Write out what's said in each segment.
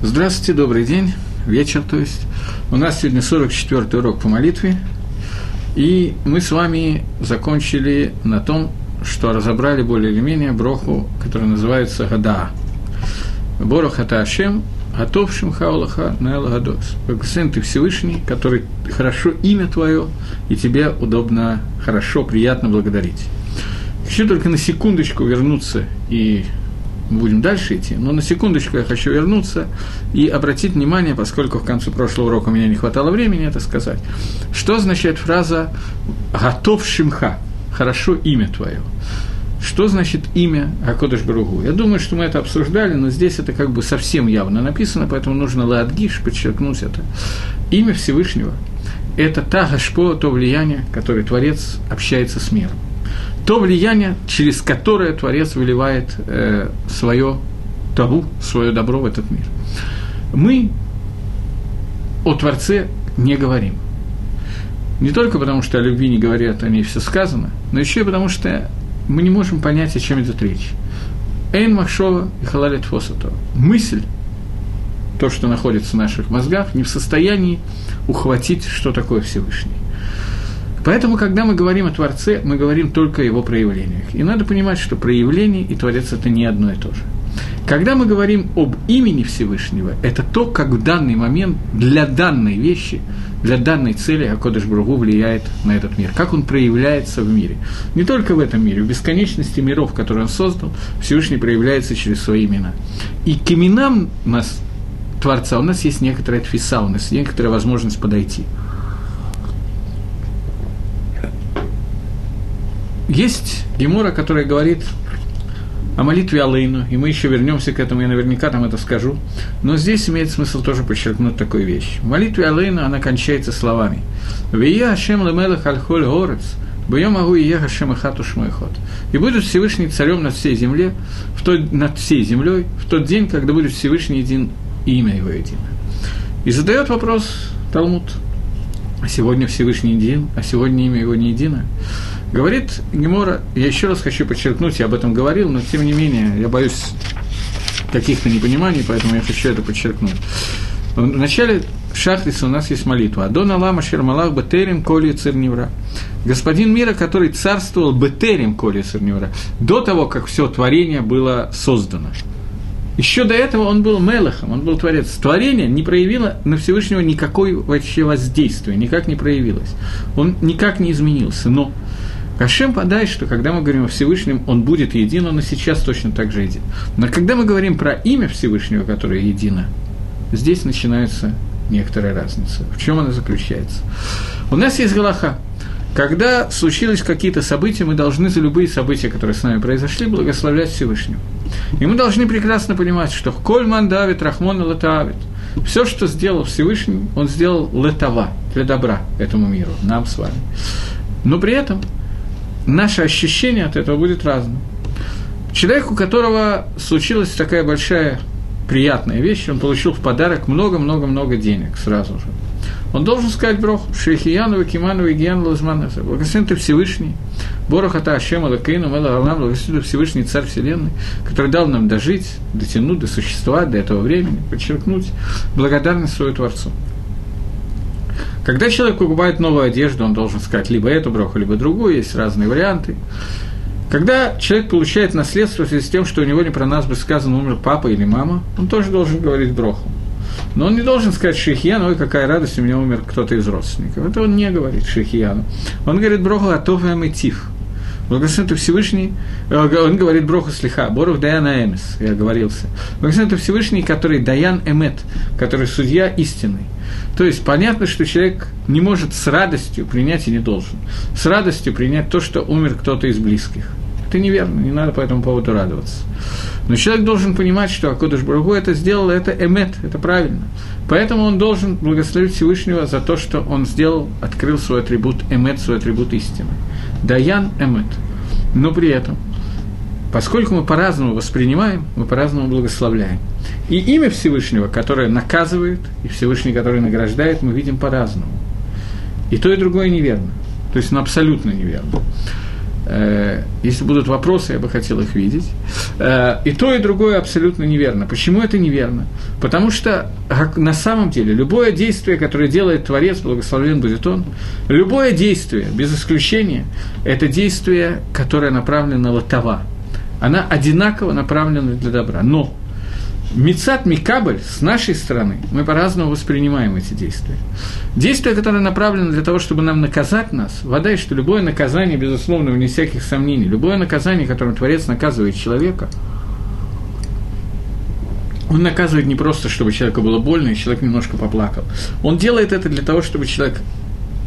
Здравствуйте, добрый день, вечер, то есть. У нас сегодня 44-й урок по молитве, и мы с вами закончили на том, что разобрали более или менее броху, которая называется Гада. Борох это Ашем, Готов Шимхаулаха Нел Гадос. Благословен ты Всевышний, который хорошо имя твое, и тебе удобно, хорошо, приятно благодарить. Хочу только на секундочку вернуться и будем дальше идти, но на секундочку я хочу вернуться и обратить внимание, поскольку в конце прошлого урока у меня не хватало времени это сказать, что означает фраза «готов шимха» – «хорошо имя твое». Что значит имя Акодыш Баругу? Я думаю, что мы это обсуждали, но здесь это как бы совсем явно написано, поэтому нужно ладгиш подчеркнуть это. Имя Всевышнего – это та гашпо, то влияние, которое Творец общается с миром то влияние, через которое Творец выливает э, свое табу, свое добро в этот мир. Мы о Творце не говорим. Не только потому, что о любви не говорят, о ней все сказано, но еще и потому, что мы не можем понять, о чем идет речь. Эйн Махшова и Халалит Фосато. Мысль, то, что находится в наших мозгах, не в состоянии ухватить, что такое Всевышний. Поэтому, когда мы говорим о Творце, мы говорим только о его проявлениях. И надо понимать, что проявление и Творец – это не одно и то же. Когда мы говорим об имени Всевышнего, это то, как в данный момент для данной вещи, для данной цели Акодыш Бругу влияет на этот мир, как он проявляется в мире. Не только в этом мире, в бесконечности миров, которые он создал, Всевышний проявляется через свои имена. И к именам нас, Творца, у нас есть некоторая тфиса, у нас есть некоторая возможность подойти – Есть Гемора, которая говорит о молитве Алейну, и мы еще вернемся к этому, я наверняка там это скажу. Но здесь имеет смысл тоже подчеркнуть такую вещь. В молитве Алейну она кончается словами «Вия Ашем лемелах альхоль горец, Боем могу и я Хашем хату ход. И будет Всевышний царем над всей земле, в тот, над всей землей, в тот день, когда будет Всевышний един, и имя его едино. И задает вопрос Талмуд. А сегодня Всевышний един, а сегодня имя его не едино. Говорит Гемора, я еще раз хочу подчеркнуть, я об этом говорил, но тем не менее, я боюсь каких-то непониманий, поэтому я хочу это подчеркнуть. В начале Шахриса у нас есть молитва. Адон Аллах Шермалах Бетерим Коли Цирневра. Господин мира, который царствовал Бетерим Коли Цирневра, до того, как все творение было создано. Еще до этого он был Мелахом, он был творец. Творение не проявило на Всевышнего никакой вообще воздействия, никак не проявилось. Он никак не изменился. Но Кашем подай, что когда мы говорим о Всевышнем, он будет един, он и сейчас точно так же един. Но когда мы говорим про имя Всевышнего, которое едино, здесь начинается некоторая разница. В чем она заключается? У нас есть Галаха. Когда случились какие-то события, мы должны за любые события, которые с нами произошли, благословлять Всевышнего. И мы должны прекрасно понимать, что Кольман давит, Рахмон летавит. Все, что сделал Всевышний, он сделал летава, для добра этому миру, нам с вами. Но при этом наше ощущение от этого будет разным. Человек, у которого случилась такая большая приятная вещь, он получил в подарок много-много-много денег сразу же. Он должен сказать Брох, Шейхиянова, Киманова, Гиян, Лазманаса. Благословен ты Всевышний, Борох Ата Ашем, Алакейну, Мела Алам, благословен ты Всевышний Царь Вселенной, который дал нам дожить, дотянуть, досуществовать до этого времени, подчеркнуть благодарность своему Творцу. Когда человек покупает новую одежду, он должен сказать либо эту броху, либо другую, есть разные варианты. Когда человек получает наследство в связи с тем, что у него не про нас бы сказано умер папа или мама, он тоже должен говорить броху. Но он не должен сказать Шейхияну, ой, какая радость, у меня умер кто-то из родственников. Это он не говорит Шейхияну. Он говорит броху Атов и Тиф. Благословен ты Всевышний, э, он говорит Броху Слиха, Борух Даяна Эмес, я говорился. Благословен ты Всевышний, который Даян Эмет, который судья истинный. То есть понятно, что человек не может с радостью принять и не должен. С радостью принять то, что умер кто-то из близких. Это неверно, не надо по этому поводу радоваться. Но человек должен понимать, что Акодыш Бургу это сделал, это эмет, это правильно. Поэтому он должен благословить Всевышнего за то, что он сделал, открыл свой атрибут эмет, свой атрибут истины. Даян эмет. Но при этом, поскольку мы по-разному воспринимаем, мы по-разному благословляем. И имя Всевышнего, которое наказывает, и Всевышний, который награждает, мы видим по-разному. И то, и другое неверно. То есть, ну, абсолютно неверно. Э, если будут вопросы, я бы хотел их видеть. Э, и то, и другое абсолютно неверно. Почему это неверно? Потому что на самом деле любое действие, которое делает Творец, благословен будет он, любое действие, без исключения, это действие, которое направлено на лотова. Она одинаково направлена для добра. Но Мицат Микабль с нашей стороны, мы по-разному воспринимаем эти действия. Действия, которые направлены для того, чтобы нам наказать нас, вода, и что любое наказание, безусловно, вне всяких сомнений, любое наказание, которым Творец наказывает человека, он наказывает не просто, чтобы человеку было больно, и человек немножко поплакал. Он делает это для того, чтобы человек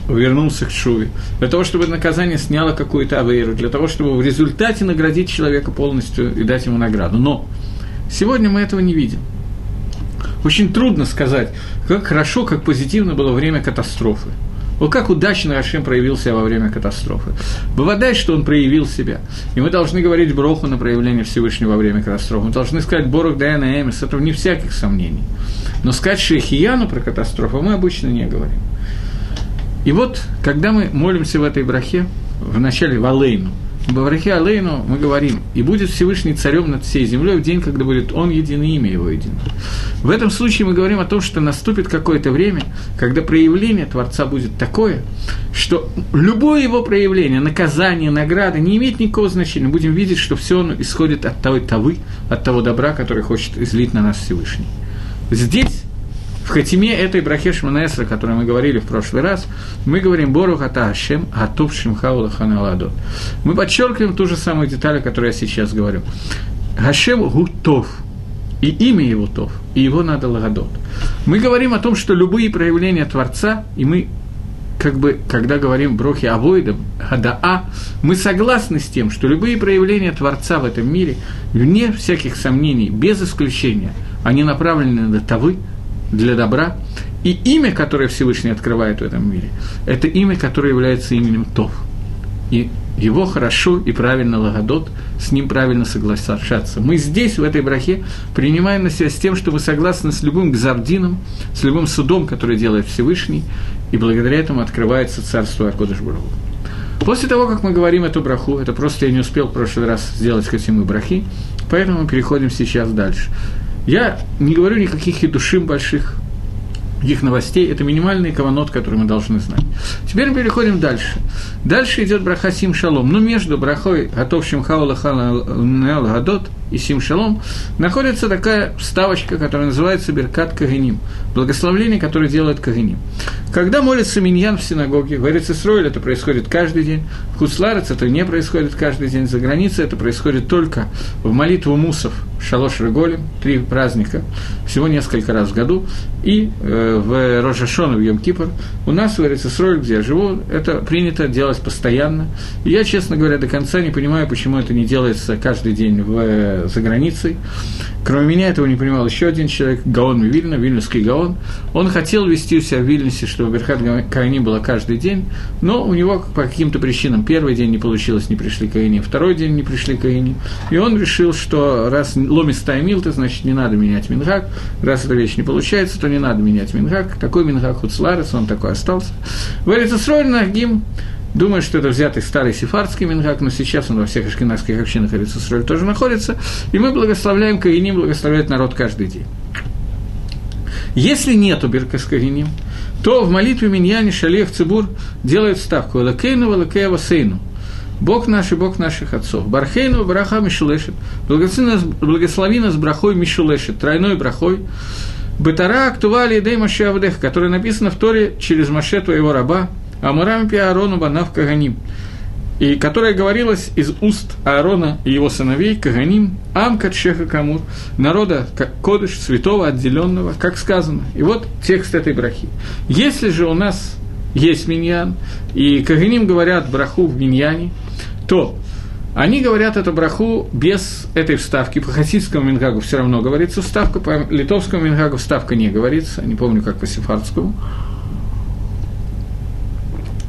вернулся к Шуве, для того, чтобы наказание сняло какую-то авейру, для того, чтобы в результате наградить человека полностью и дать ему награду. Но Сегодня мы этого не видим. Очень трудно сказать, как хорошо, как позитивно было время катастрофы. Вот как удачно Рашем проявил себя во время катастрофы. Бывает, что он проявил себя. И мы должны говорить Броху на проявление Всевышнего во время катастрофы. Мы должны сказать Борух Дайана Эмис, этого не всяких сомнений. Но сказать Шейхияну про катастрофу мы обычно не говорим. И вот, когда мы молимся в этой брахе, в начале Валейну, Баврахе Алейну мы говорим, и будет Всевышний царем над всей землей в день, когда будет Он един и имя Его едино. В этом случае мы говорим о том, что наступит какое-то время, когда проявление Творца будет такое, что любое его проявление, наказание, награда не имеет никакого значения. Будем видеть, что все оно исходит от того тавы, от того добра, который хочет излить на нас Всевышний. Здесь в хатиме этой брахе Шманесра, о которой мы говорили в прошлый раз, мы говорим Борух Ата Ашем Атув Шимхаула Ханаладот. Мы подчеркиваем ту же самую деталь, о которой я сейчас говорю. Хашем Гутов, и имя его Тов, и его надо Лагадот. Мы говорим о том, что любые проявления Творца, и мы как бы, когда говорим брохи авойдам, хадаа, мы согласны с тем, что любые проявления Творца в этом мире, вне всяких сомнений, без исключения, они направлены на тавы, для добра. И имя, которое Всевышний открывает в этом мире, это имя, которое является именем Тов. И его хорошо и правильно лагодот, с ним правильно соглашаться. Мы здесь, в этой брахе, принимаем на себя с тем, что мы согласны с любым гзардином, с любым судом, который делает Всевышний, и благодаря этому открывается царство Акодыш Барагу. После того, как мы говорим эту браху, это просто я не успел в прошлый раз сделать хотим и брахи, поэтому мы переходим сейчас дальше. Я не говорю никаких хидушим больших, их новостей, это минимальный каванот, который мы должны знать. Теперь мы переходим дальше. Дальше идет браха Сим Шалом. Но между брахой Готов Шимхаула Гадот и Сим Шалом находится такая вставочка, которая называется Беркат Кагеним. Благословление, которое делает Кагеним. Когда молится Миньян в синагоге, в Эрицесройле это происходит каждый день, в Хусларец это не происходит каждый день, за границей это происходит только в молитву мусов Шалош Реголем, три праздника, всего несколько раз в году, и э, в Рожашон, в Йом-Кипр. У нас в Эрицесройле, где я живу, это принято делать постоянно. И я, честно говоря, до конца не понимаю, почему это не делается каждый день в, за границей. Кроме меня этого не понимал еще один человек, Гаон Вильна, вильнюсский Гаон. Он хотел вести у себя в Вильнюсе, чтобы Берхат Каини было каждый день, но у него по каким-то причинам первый день не получилось, не пришли Каини, второй день не пришли Каини. И он решил, что раз ломис таймилта, значит, не надо менять Мингак, раз эта вещь не получается, то не надо менять Мингак. Такой Мингак Хуцларес, он такой остался. В Эрицесроль Нагим Думаю, что это взятый старый сефардский мингак, но сейчас он во всех ашкенадских общинах Эрицесроль тоже находится, и мы благословляем Каиним, благословляет народ каждый день. Если нету Беркас Каиним, то в молитве Миньяне Шалех Цибур делает ставку «Элакейну, Элакеева Сейну». Бог наш и Бог наших отцов. Бархейну, Браха Мишулешет. Благослови нас, брахой Мишулешет, тройной брахой. Бетара Актували Идей Маше Авдех, которая написана в Торе через Маше твоего раба, Амурам Пиарону Банав Каганим, и которая говорилась из уст Аарона и его сыновей Каганим, Амка Чеха Камур, народа как кодыш, святого, отделенного, как сказано. И вот текст этой брахи. Если же у нас есть миньян, и Каганим говорят браху в миньяне, то они говорят эту браху без этой вставки. По хасидскому мингагу все равно говорится вставка, по литовскому мингагу вставка не говорится, не помню, как по сефардскому.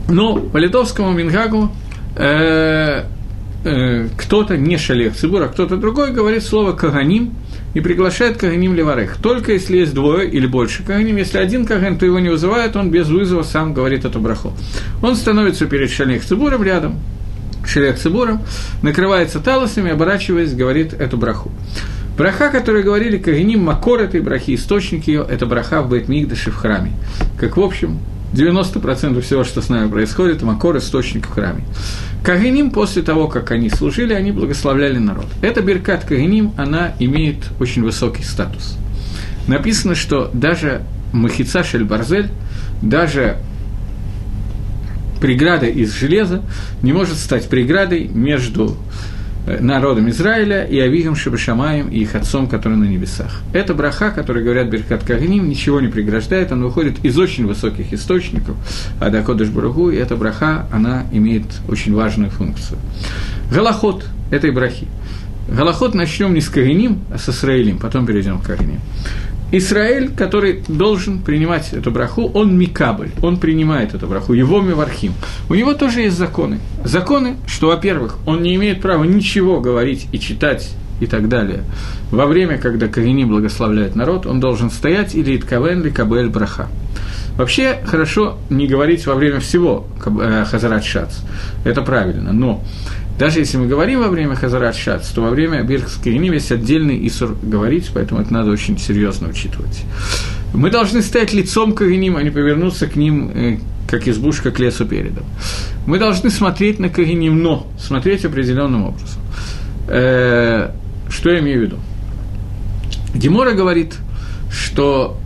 Но по литовскому мингагу э, э, кто-то, не шалех цибур, а кто-то другой говорит слово «каганим», и приглашает Каганим Леварех. Только если есть двое или больше Каганим, если один Каган, то его не вызывают, он без вызова сам говорит эту браху. Он становится перед Шалех Цибуром рядом, Шелех Цибуром, накрывается талосами, оборачиваясь, говорит эту браху. Браха, которую говорили Кагиним, Макор этой брахи, источник ее, это браха в Бейтмигдаше в храме. Как, в общем, 90% всего, что с нами происходит, Макор – источник в храме. Кагиним, после того, как они служили, они благословляли народ. Эта Беркат Кагиним, она имеет очень высокий статус. Написано, что даже Махица Шельбарзель, даже преграда из железа не может стать преградой между народом Израиля и Авигом Шабашамаем и их отцом, который на небесах. Это браха, который говорят Беркат Кагним, ничего не преграждает, он выходит из очень высоких источников, а Дакодыш Барагу, и эта браха, она имеет очень важную функцию. Галахот этой брахи. Галахот начнем не с Кагним, а с Исраилем, потом перейдем к Кагним. Израиль, который должен принимать эту браху, он микабль, он принимает эту браху, его мивархим. У него тоже есть законы. Законы, что, во-первых, он не имеет права ничего говорить и читать и так далее. Во время, когда Карини благословляет народ, он должен стоять или иткавен, или кабель браха. Вообще, хорошо не говорить во время всего э, Хазарат Шац. Это правильно. Но даже если мы говорим во время Хазарат Шац, то во время Бирхской Ним есть отдельный Исур говорить, поэтому это надо очень серьезно учитывать. Мы должны стоять лицом к Кагиним, а не повернуться к ним, э, как избушка к лесу передом. Мы должны смотреть на Кагиним, но смотреть определенным образом. Э, что я имею в виду? Гемора говорит, что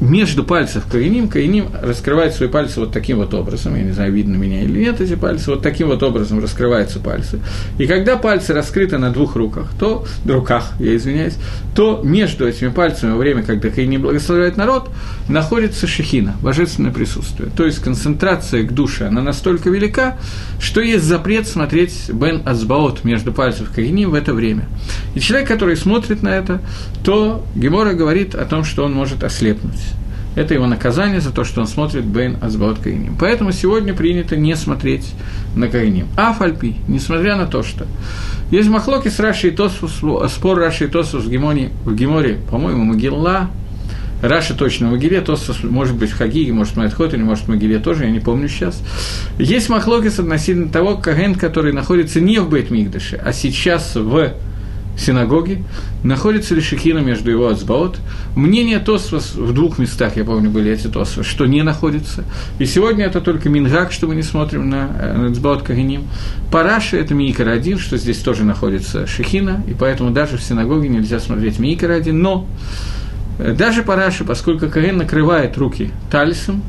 между пальцев Каиним, Каиним раскрывает свои пальцы вот таким вот образом, я не знаю, видно меня или нет эти пальцы, вот таким вот образом раскрываются пальцы. И когда пальцы раскрыты на двух руках, то, руках, я извиняюсь, то между этими пальцами во время, когда Каиним благословляет народ, находится шехина, божественное присутствие. То есть концентрация к душе, она настолько велика, что есть запрет смотреть Бен Азбаот между пальцев Каиним в это время. И человек, который смотрит на это, то Гемора говорит о том, что он может ослепнуть. Это его наказание за то, что он смотрит Бейн Азбаот Каиним. Поэтому сегодня принято не смотреть на Каиним. А Фальпи, несмотря на то, что есть махлоки с Раши и Тосфус, спор Раши и Тосфус в Геморе, в Геморе по-моему, Могилла, Раша точно в Могиле, Тосфус может быть в Хагиге, может Майтхот, или может в Могиле тоже, я не помню сейчас. Есть махлокис относительно того, Каген, который находится не в Бейт-Мигдаше, а сейчас в синагоги, находится ли Шехина между его Ацбаот. Мнение Тосфос в двух местах, я помню, были эти Тосфос, что не находится. И сегодня это только Мингак, что мы не смотрим на, на Ацбаот Кагиним. Параши – это Миикар один, что здесь тоже находится Шехина, и поэтому даже в синагоге нельзя смотреть Миикар один. Но э, даже Параши, поскольку Каген накрывает руки талисом,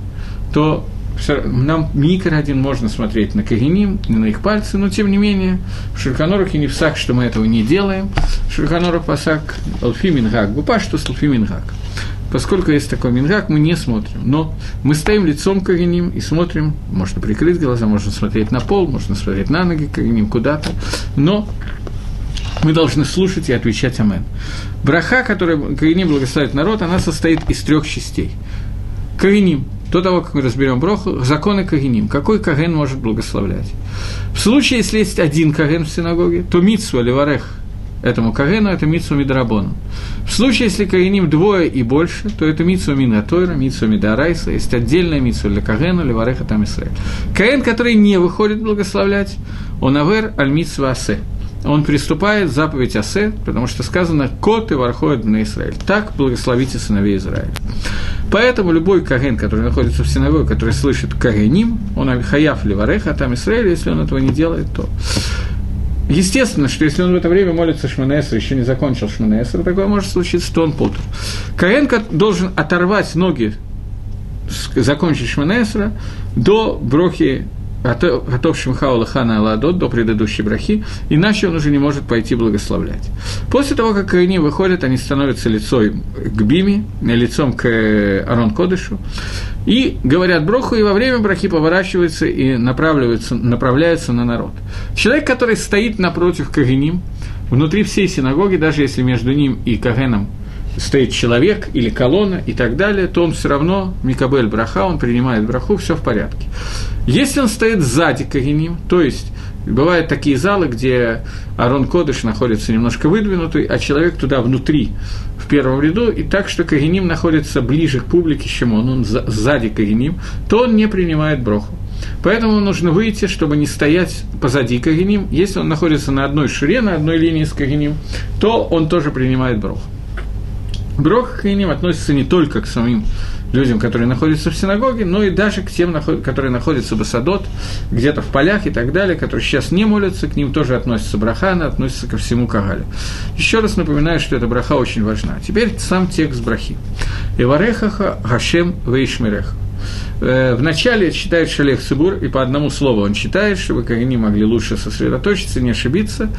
то нам микро один можно смотреть на Кагиним, на их пальцы, но тем не менее в и не в САК, что мы этого не делаем. В Шурханорах пасак Алфи Мингак, Гупа, что с Алфи Мингак. Поскольку есть такой мингак, мы не смотрим. Но мы стоим лицом к Кагиним и смотрим, можно прикрыть глаза, можно смотреть на пол, можно смотреть на ноги Кагиним куда-то, но мы должны слушать и отвечать Амен. Браха, которая Кагиним благословит народ, она состоит из трех частей. Кагиним – до того, как мы разберем броху, законы Кагиним. Какой Каген может благословлять? В случае, если есть один Каген в синагоге, то Митсу Леварех этому Кагену, это Митсу Мидрабону. В случае, если Кагиним двое и больше, то это Митсу Минатойра, Митсу Мидарайса, есть отдельная Митсу для Кагена, Левареха там Исраиль. Каген, который не выходит благословлять, он авер аль Митсу Асе – он приступает заповедь Асе, потому что сказано «Кот и вархоет на Израиль». Так благословите сыновей Израиля. Поэтому любой Каген, который находится в синагоге, который слышит Кагеним, он хаяф ливареха, там Израиль, если он этого не делает, то Естественно, что если он в это время молится Шманесра, еще не закончил Шманесра, такое может случиться, то он путал. Каэн должен оторвать ноги, закончить Шманесра до брохи готов Шимхау Лахана Аладот до предыдущей брахи, иначе он уже не может пойти благословлять. После того, как они выходят, они становятся лицом к Биме, лицом к Арон Кодышу, и говорят броху, и во время брахи поворачиваются и направляются, направляются на народ. Человек, который стоит напротив Кагеним, внутри всей синагоги, даже если между ним и Кагеном стоит человек или колонна и так далее, то он все равно, Микабель Браха, он принимает браху, все в порядке. Если он стоит сзади Кагиним, то есть бывают такие залы, где Арон Кодыш находится немножко выдвинутый, а человек туда внутри, в первом ряду, и так, что Кагиним находится ближе к публике, чем он, он сзади Кагиним, то он не принимает броху. Поэтому нужно выйти, чтобы не стоять позади Кагиним. Если он находится на одной шире, на одной линии с Кагиним, то он тоже принимает брох. Брох Кагиним относится не только к самим людям, которые находятся в синагоге, но и даже к тем, которые находятся в Асадот, где-то в полях и так далее, которые сейчас не молятся, к ним тоже относится браха, она относится ко всему Кагалю. Еще раз напоминаю, что эта браха очень важна. Теперь сам текст брахи. «Иварехаха Гашем Вейшмиреха». Э, Вначале читает Шалех Цибур, и по одному слову он читает, чтобы как они могли лучше сосредоточиться, не ошибиться,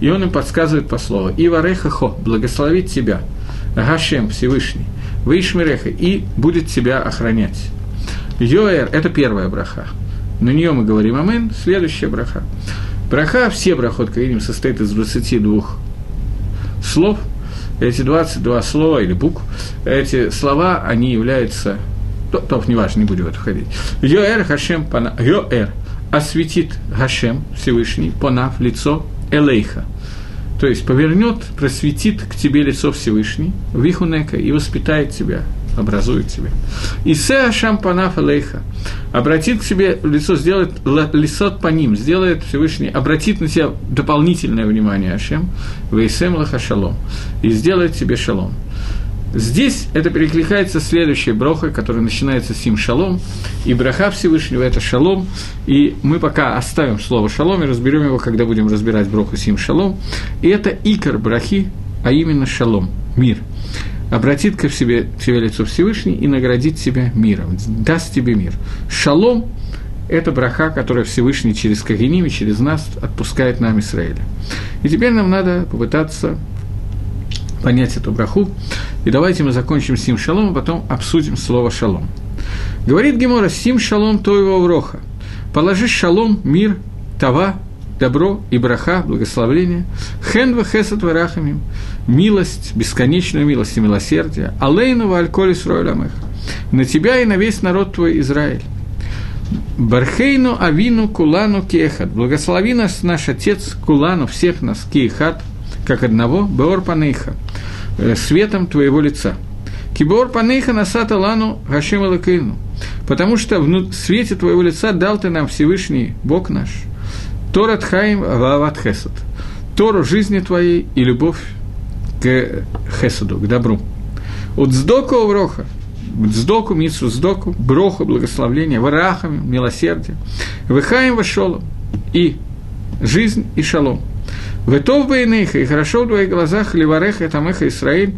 и он им подсказывает по слову. «Ивареха хо» – «благословить тебя», Гашем Всевышний – Вишмиреха, и будет тебя охранять. Йоэр – это первая браха. На нее мы говорим Амен, следующая браха. Браха, все брахот Каиним состоит из 22 слов. Эти 22 слова или букв, эти слова, они являются то, то неважно, не будем в это входить. Йоэр Хашем Пана. Йоэр осветит Хашем Всевышний, Понав, лицо Элейха – то есть повернет, просветит к тебе лицо Всевышний, вихунека, и воспитает тебя, образует тебя. И се шампанаф лейха, обратит к себе лицо, сделает лицо по ним, сделает Всевышний, обратит на тебя дополнительное внимание Ашем, вейсем лаха шалом, и сделает тебе шалом. Здесь это перекликается следующей брохой, которая начинается сим шалом, и браха Всевышнего – это шалом, и мы пока оставим слово шалом и разберем его, когда будем разбирать броху сим шалом, и это икор брахи, а именно шалом, мир. Обратит к себе, к лицо Всевышний и наградит тебя миром, даст тебе мир. Шалом – это браха, которая Всевышний через Кагиним и через нас отпускает нам Израиля. И теперь нам надо попытаться понять эту браху. И давайте мы закончим сим шалом, а потом обсудим слово шалом. Говорит Гемора, сим шалом то его вроха. Положи шалом, мир, тава, добро и браха, благословление, хенва хесат варахамим, милость, бесконечную милость и милосердие, алейну альколи сройламех, на тебя и на весь народ твой Израиль. Бархейну авину кулану кехат, благослови нас наш Отец кулану, всех нас кехат, как одного, беор панейха, э, светом твоего лица. Кибор панейха насата лану гашем лакейну, потому что в свете твоего лица дал ты нам Всевышний Бог наш. Торат хаим вават хесад. Тору жизни твоей и любовь к хесаду, к добру. От сдоку вроха, сдоку, мицу сдоку, броху, благословление, варахами, милосердие, выхаем вашолом, и жизнь и шалом. Ветов Бейныха, и хорошо в твоих глазах, Ливареха, Тамеха, Исраиль,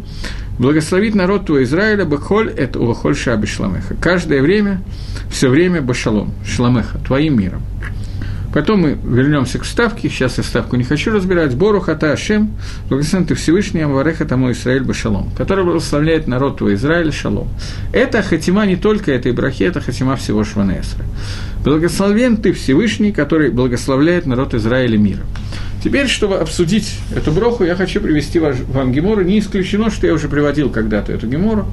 благословит народ твой Израиля, Бахоль, это Увахоль Шаби Шламеха. Каждое время, все время Башалом, Шламеха, твоим миром. Потом мы вернемся к вставке, сейчас я ставку не хочу разбирать. Бору хата Ашем, благословен ты Всевышний, Амвареха тому Израиль Башалом, который благословляет народ твой Израиль Шалом. Это хатима не только этой брахи, это хатима всего Шванесра. Благословен ты Всевышний, который благословляет народ Израиля миром. Теперь, чтобы обсудить эту броху, я хочу привести вам Гемору. Не исключено, что я уже приводил когда-то эту Гемору.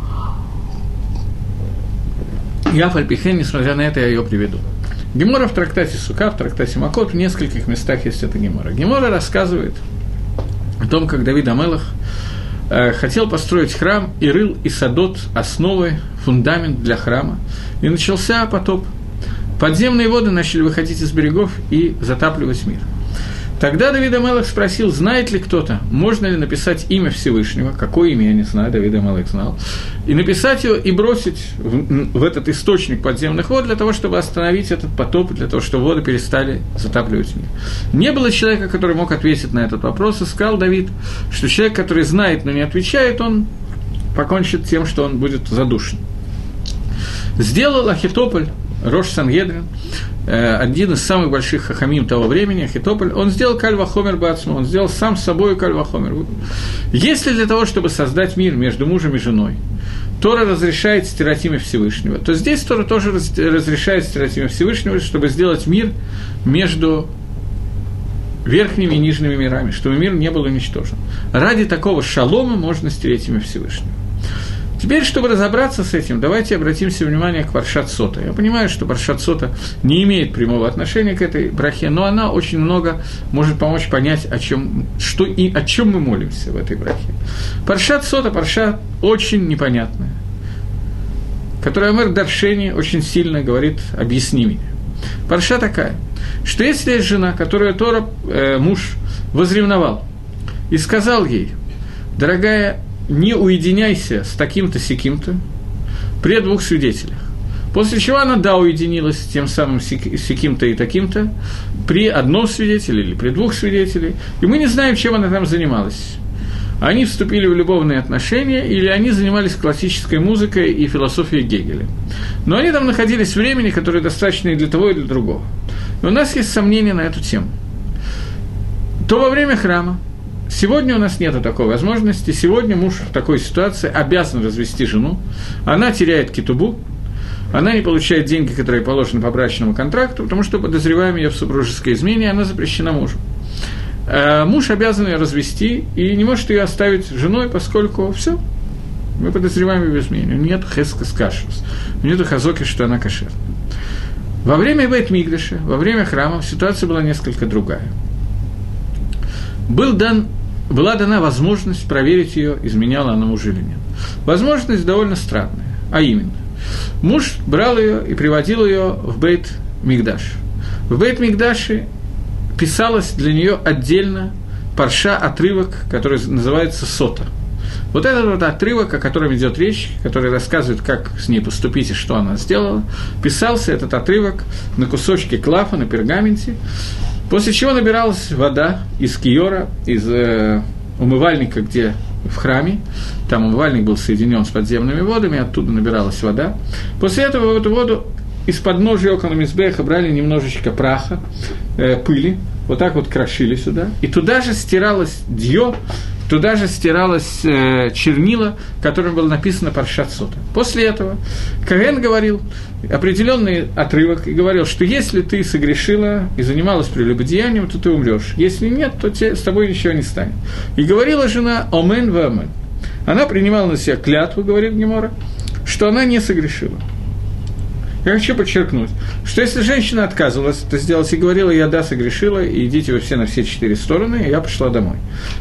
Я Фальпихен, несмотря на это, я ее приведу. Гемора в трактате Сука, в трактате Макот, в нескольких местах есть эта Гемора. Гемора рассказывает о том, как Давид Амелах э, хотел построить храм и рыл и садот основы, фундамент для храма. И начался потоп. Подземные воды начали выходить из берегов и затапливать мир. Тогда Давид Амелах спросил, знает ли кто-то, можно ли написать имя Всевышнего, какое имя, я не знаю, Давид Амелах знал, и написать его и бросить в, в этот источник подземных вод для того, чтобы остановить этот потоп, для того, чтобы воды перестали затапливать мир. Не было человека, который мог ответить на этот вопрос, и сказал Давид, что человек, который знает, но не отвечает, он покончит тем, что он будет задушен. Сделал Ахитополь, Рош Сангедрин, Э, один из самых больших хахамим того времени, Ахитополь, он сделал кальвахомер бацму, он сделал сам с собой кальвахомер. Если для того, чтобы создать мир между мужем и женой, Тора разрешает стирать имя Всевышнего, то здесь Тора тоже разрешает стирать имя Всевышнего, чтобы сделать мир между верхними и нижними мирами, чтобы мир не был уничтожен. Ради такого шалома можно стереть имя Всевышнего. Теперь, чтобы разобраться с этим, давайте обратимся внимание к Паршат Сота. Я понимаю, что Паршат Сота не имеет прямого отношения к этой брахе, но она очень много может помочь понять, о чем, что и о чем мы молимся в этой брахе. Паршат Сота, Парша очень непонятная, которая мэр Даршени очень сильно говорит «объясни меня». Парша такая, что если есть жена, которую Тора, э, муж возревновал, и сказал ей, дорогая, не уединяйся с таким-то, сяким-то, при двух свидетелях. После чего она, да, уединилась с тем самым сяким-то и таким-то, при одном свидетеле или при двух свидетелях, и мы не знаем, чем она там занималась. Они вступили в любовные отношения, или они занимались классической музыкой и философией Гегеля. Но они там находились в времени, которое достаточно и для того, и для другого. И у нас есть сомнения на эту тему. То во время храма, Сегодня у нас нет такой возможности. Сегодня муж в такой ситуации обязан развести жену. Она теряет китубу, она не получает деньги, которые положены по брачному контракту, потому что подозреваем ее в супружеской измене, она запрещена мужу. Э, муж обязан ее развести и не может ее оставить женой, поскольку все, мы подозреваем ее в измене. Нет хеска скашус, нет хазоки, что она кошерна. Во время Бейт Мигдаша, во время храма ситуация была несколько другая. Был дан, была дана возможность проверить ее, изменяла она мужу или нет. Возможность довольно странная, а именно, Муж брал ее и приводил ее в Бейт Мигдаш. В Бейт Мигдаше писалось для нее отдельно парша отрывок, который называется Сота. Вот этот вот отрывок, о котором идет речь, который рассказывает, как с ней поступить и что она сделала, писался этот отрывок на кусочке клафа, на пергаменте, после чего набиралась вода из киора, из э, умывальника, где в храме, там умывальник был соединен с подземными водами, оттуда набиралась вода. После этого в эту воду из подножия около Мизбеха брали немножечко праха, э, пыли, вот так вот крошили сюда, и туда же стиралось дьё, туда же стиралось э, чернила, которым было написано Паршат Сота. После этого Ковен говорил определенный отрывок и говорил, что если ты согрешила и занималась прелюбодеянием, то ты умрешь. Если нет, то те, с тобой ничего не станет. И говорила жена Омен в Омен. Она принимала на себя клятву, говорит Гемора, что она не согрешила. Я хочу подчеркнуть, что если женщина отказывалась это сделать и говорила, я да, согрешила, и идите вы все на все четыре стороны, и я пошла домой,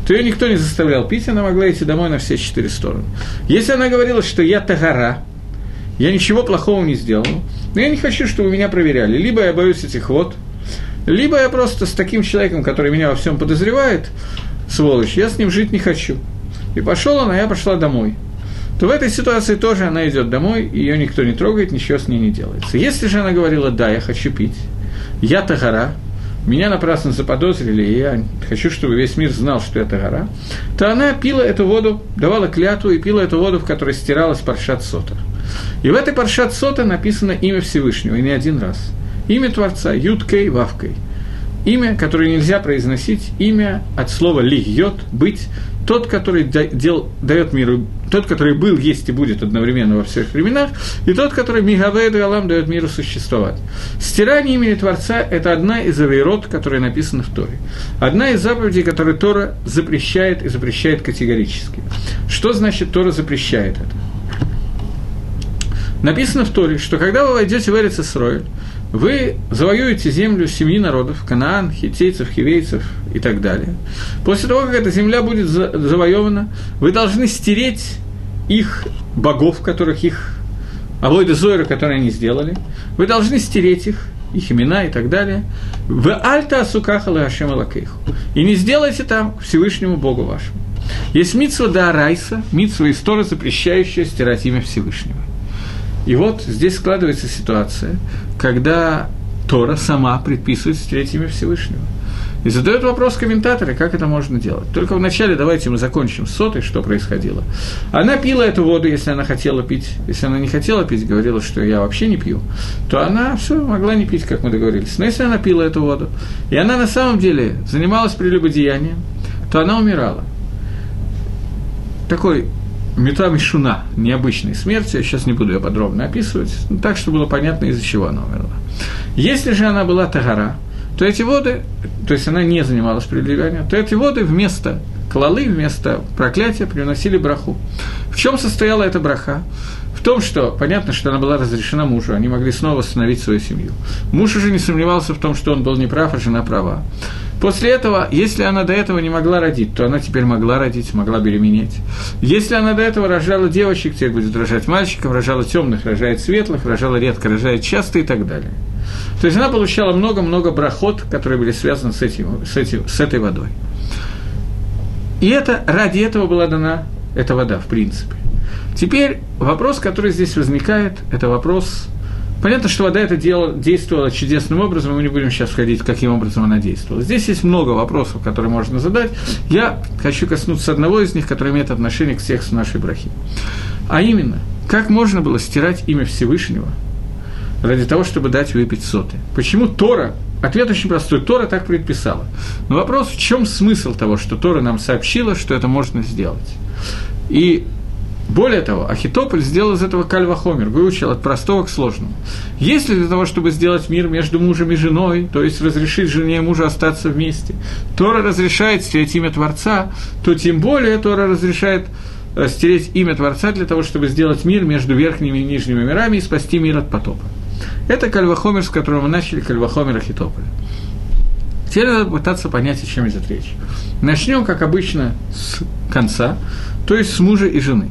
то ее никто не заставлял пить, она могла идти домой на все четыре стороны. Если она говорила, что я тагара, я ничего плохого не сделал, но я не хочу, чтобы меня проверяли, либо я боюсь этих вот, либо я просто с таким человеком, который меня во всем подозревает, сволочь, я с ним жить не хочу. И пошел она, я пошла домой то в этой ситуации тоже она идет домой, ее никто не трогает, ничего с ней не делается. Если же она говорила, да, я хочу пить, я тагара, меня напрасно заподозрили, и я хочу, чтобы весь мир знал, что это гора, то она пила эту воду, давала клятву и пила эту воду, в которой стиралась паршат сота. И в этой паршат сота написано имя Всевышнего, и не один раз. Имя Творца, Юткой Вавкой. Имя, которое нельзя произносить, имя от слова «лигьет» – «быть», тот, который дел, дает миру, тот, который был, есть и будет одновременно во всех временах, и тот, который Мигавейд и Алам дает миру существовать. Стирание имени Творца – это одна из авейрот, которая написана в Торе. Одна из заповедей, которую Тора запрещает и запрещает категорически. Что значит Тора запрещает это? Написано в Торе, что когда вы войдете в Эрицесройль, вы завоюете землю семьи народов, Канаан, хитейцев, хивейцев и так далее. После того, как эта земля будет завоевана, вы должны стереть их богов, которых их Авойда Зойра, которые они сделали, вы должны стереть их, их имена и так далее, в Альта Асукахала Ашем Алакейху. И не сделайте там Всевышнему Богу вашему. Есть митсва да Райса, митсва история, запрещающая стирать имя Всевышнего. И вот здесь складывается ситуация, когда Тора сама предписывает стереть имя Всевышнего. И задают вопрос комментаторы, как это можно делать. Только вначале давайте мы закончим с сотой, что происходило. Она пила эту воду, если она хотела пить. Если она не хотела пить, говорила, что я вообще не пью, то она все могла не пить, как мы договорились. Но если она пила эту воду, и она на самом деле занималась прелюбодеянием, то она умирала. Такой Мета Мишуна, необычной смерти, я сейчас не буду ее подробно описывать, но так, чтобы было понятно, из-за чего она умерла. Если же она была Тагара, то эти воды, то есть она не занималась прелюбием, то эти воды вместо клалы, вместо проклятия приносили браху. В чем состояла эта браха? В том, что понятно, что она была разрешена мужу, они могли снова восстановить свою семью. Муж уже не сомневался в том, что он был неправ, а жена права. После этого, если она до этого не могла родить, то она теперь могла родить, могла беременеть. Если она до этого рожала девочек, теперь будет рожать мальчиков, рожала темных, рожает светлых, рожала редко, рожает часто и так далее. То есть она получала много-много брахот, которые были связаны с, этим, с, этим, с этой водой. И это, ради этого была дана эта вода, в принципе. Теперь вопрос, который здесь возникает, это вопрос Понятно, что вода это дело, действовала чудесным образом, мы не будем сейчас входить, каким образом она действовала. Здесь есть много вопросов, которые можно задать. Я хочу коснуться одного из них, который имеет отношение к тексту нашей брахи. А именно, как можно было стирать имя Всевышнего ради того, чтобы дать выпить соты? Почему Тора Ответ очень простой. Тора так предписала. Но вопрос, в чем смысл того, что Тора нам сообщила, что это можно сделать? И более того, Ахитополь сделал из этого кальвахомер, выучил от простого к сложному. Если для того, чтобы сделать мир между мужем и женой, то есть разрешить жене и мужу остаться вместе, Тора разрешает стереть имя Творца, то тем более Тора разрешает э, стереть имя Творца для того, чтобы сделать мир между верхними и нижними мирами и спасти мир от потопа. Это кальвахомер, с которого мы начали, кальвахомер Ахитополя. Теперь надо пытаться понять, о чем идет речь. Начнем, как обычно, с конца, то есть с мужа и жены.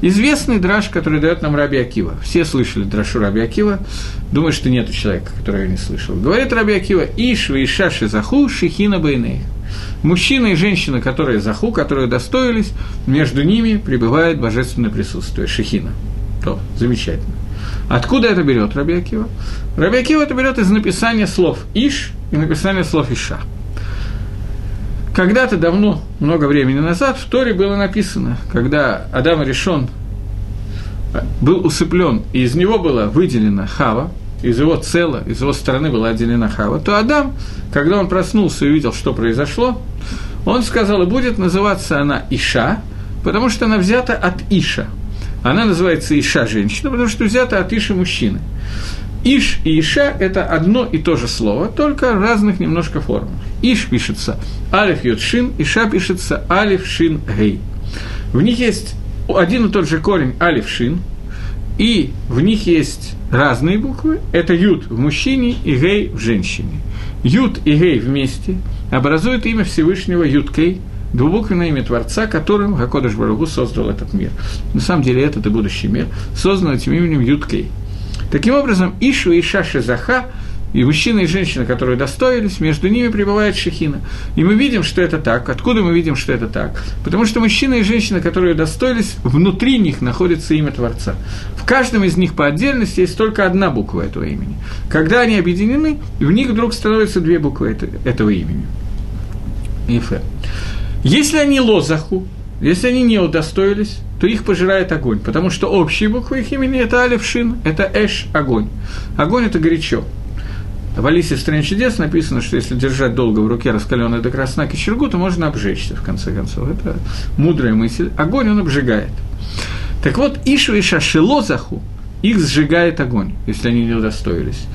Известный драж, который дает нам Раби Акива. Все слышали драшу Раби Акива. Думаю, что нет человека, который его не слышал. Говорит Раби Акива, Иш, Иша, Шизаху, Шихина Байней. Мужчина и женщина, которые заху, которые достоились, между ними пребывает божественное присутствие, шихина. То, замечательно. Откуда это берет Раби Акива? Раби Акива это берет из написания слов «иш» и написания слов «иша». Когда-то давно, много времени назад, в Торе было написано, когда Адам решен был усыплен, и из него была выделена Хава, из его цела, из его стороны была отделена Хава, то Адам, когда он проснулся и увидел, что произошло, он сказал, будет называться она Иша, потому что она взята от Иша. Она называется Иша женщина, потому что взята от Иша мужчины. Иш и Иша – это одно и то же слово, только в разных немножко формах. Иш пишется Алиф Йод Шин, Иша пишется Алиф Шин Гей. В них есть один и тот же корень Алиф Шин, и в них есть разные буквы. Это Юд в мужчине и Гей в женщине. Юд и Гей вместе образуют имя Всевышнего Юд Кей, двубуквенное имя Творца, которым Гакодыш Барагу создал этот мир. На самом деле этот и будущий мир создан этим именем Юд Кей. Таким образом, Ишу и Иша Шизаха и мужчина и женщина, которые достоились, между ними пребывает шехина. И мы видим, что это так. Откуда мы видим, что это так? Потому что мужчина и женщина, которые достоились, внутри них находится имя Творца. В каждом из них по отдельности есть только одна буква этого имени. Когда они объединены, в них вдруг становятся две буквы этого имени. Ифе. Если они лозаху, если они не удостоились, то их пожирает огонь, потому что общие буквы их имени – это Алиф Шин, это Эш – огонь. Огонь – это горячо. В Алисе в «Стране чудес» написано, что если держать долго в руке раскаленный до красна кочергу, то можно обжечься, в конце концов. Это мудрая мысль. Огонь он обжигает. Так вот, Ишу и Шашилозаху, их сжигает огонь, если они не удостоились.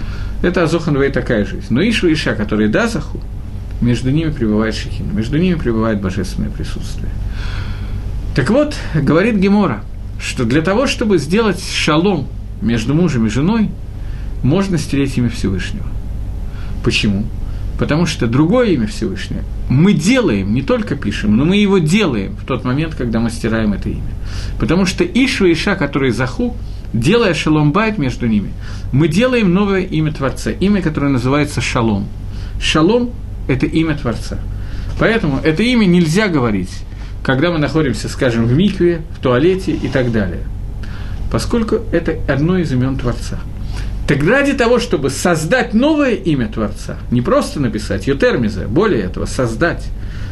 Это Азоханвей такая жизнь. Но Ишу и Иша, которые Дазаху, между ними пребывает Шехина, между ними пребывает божественное присутствие. Так вот, говорит Гемора, что для того, чтобы сделать шалом между мужем и женой, можно стереть имя Всевышнего. Почему? Потому что другое имя Всевышнего мы делаем, не только пишем, но мы его делаем в тот момент, когда мы стираем это имя. Потому что Ишу и Иша, которые Заху, делая шалом байт между ними, мы делаем новое имя Творца, имя, которое называется Шалом. Шалом – это имя Творца. Поэтому это имя нельзя говорить, когда мы находимся, скажем, в микве, в туалете и так далее. Поскольку это одно из имен Творца – так ради того, чтобы создать новое имя Творца, не просто написать Ютермиза, более этого, создать,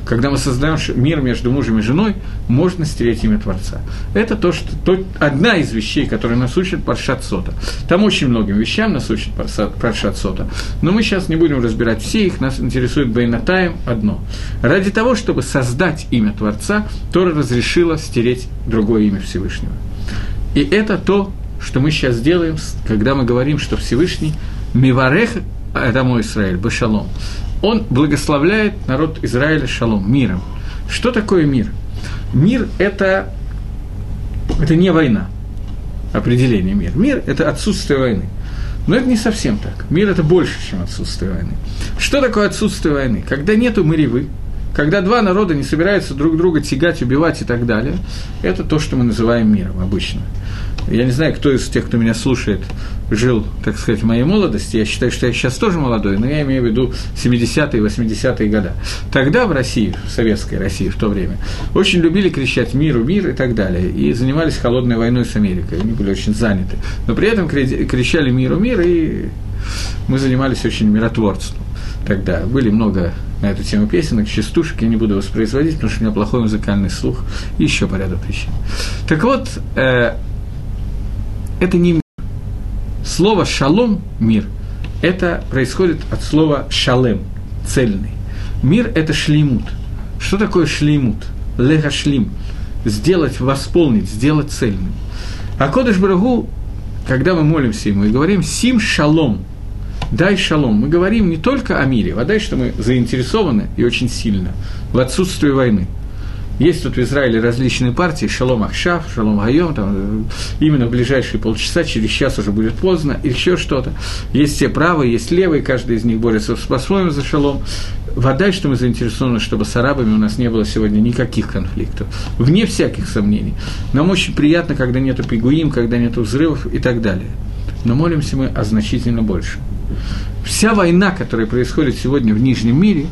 когда мы создаем мир между мужем и женой, можно стереть имя Творца. Это то, что, то, одна из вещей, которая нас учит Паршат Сота. Там очень многим вещам нас учит Паршат Сота. Но мы сейчас не будем разбирать все их, нас интересует Байнатаем одно. Ради того, чтобы создать имя Творца, Тора разрешила стереть другое имя Всевышнего. И это то, что мы сейчас делаем, когда мы говорим, что Всевышний Миварех мой Израиль, Башалом, он благословляет народ Израиля шалом, миром. Что такое мир? Мир – это, это не война, определение мир. Мир – это отсутствие войны. Но это не совсем так. Мир – это больше, чем отсутствие войны. Что такое отсутствие войны? Когда нету мыревы, когда два народа не собираются друг друга тягать, убивать и так далее, это то, что мы называем миром обычно. Я не знаю, кто из тех, кто меня слушает, жил, так сказать, в моей молодости. Я считаю, что я сейчас тоже молодой, но я имею в виду 70-е, 80-е годы. Тогда в России, в советской России в то время, очень любили кричать «миру, мир» и так далее. И занимались холодной войной с Америкой. Они были очень заняты. Но при этом кричали «миру, мир», и мы занимались очень миротворством тогда. Были много на эту тему песенок, частушек, я не буду воспроизводить, потому что у меня плохой музыкальный слух и еще по ряду причин. Так вот, э, это не мир. Слово «шалом» – мир – это происходит от слова «шалем» – цельный. Мир – это шлеймут. Что такое шлеймут? Лега шлим – сделать, восполнить, сделать цельным. А Кодыш Барагу, когда мы молимся ему и говорим «сим шалом», дай шалом. Мы говорим не только о мире, а дай, что мы заинтересованы и очень сильно в отсутствии войны. Есть тут в Израиле различные партии, Шалом Ахшав, Шалом Гайом, там, э, именно в ближайшие полчаса, через час уже будет поздно, и еще что-то. Есть все правые, есть левые, каждый из них борется по-своему за Шалом. Вода, что мы заинтересованы, чтобы с арабами у нас не было сегодня никаких конфликтов, вне всяких сомнений. Нам очень приятно, когда нету пигуим, когда нету взрывов и так далее. Но молимся мы о значительно большем. Вся война, которая происходит сегодня в Нижнем мире,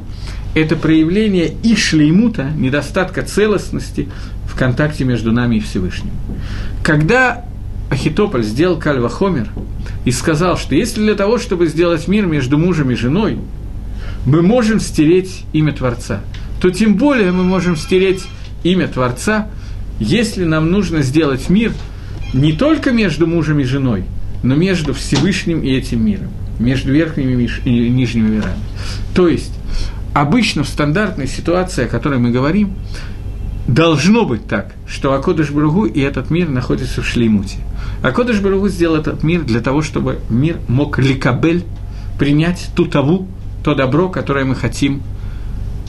это проявление и недостатка целостности в контакте между нами и Всевышним. Когда Ахитополь сделал Кальва Хомер и сказал, что если для того, чтобы сделать мир между мужем и женой, мы можем стереть имя Творца, то тем более мы можем стереть имя Творца, если нам нужно сделать мир не только между мужем и женой, но между Всевышним и этим миром между верхними и нижними мирами. То есть, обычно в стандартной ситуации, о которой мы говорим, должно быть так, что Акодыш Баругу и этот мир находятся в шлеймуте. Акодыш Баругу сделал этот мир для того, чтобы мир мог ликабель принять ту таву, то добро, которое мы хотим,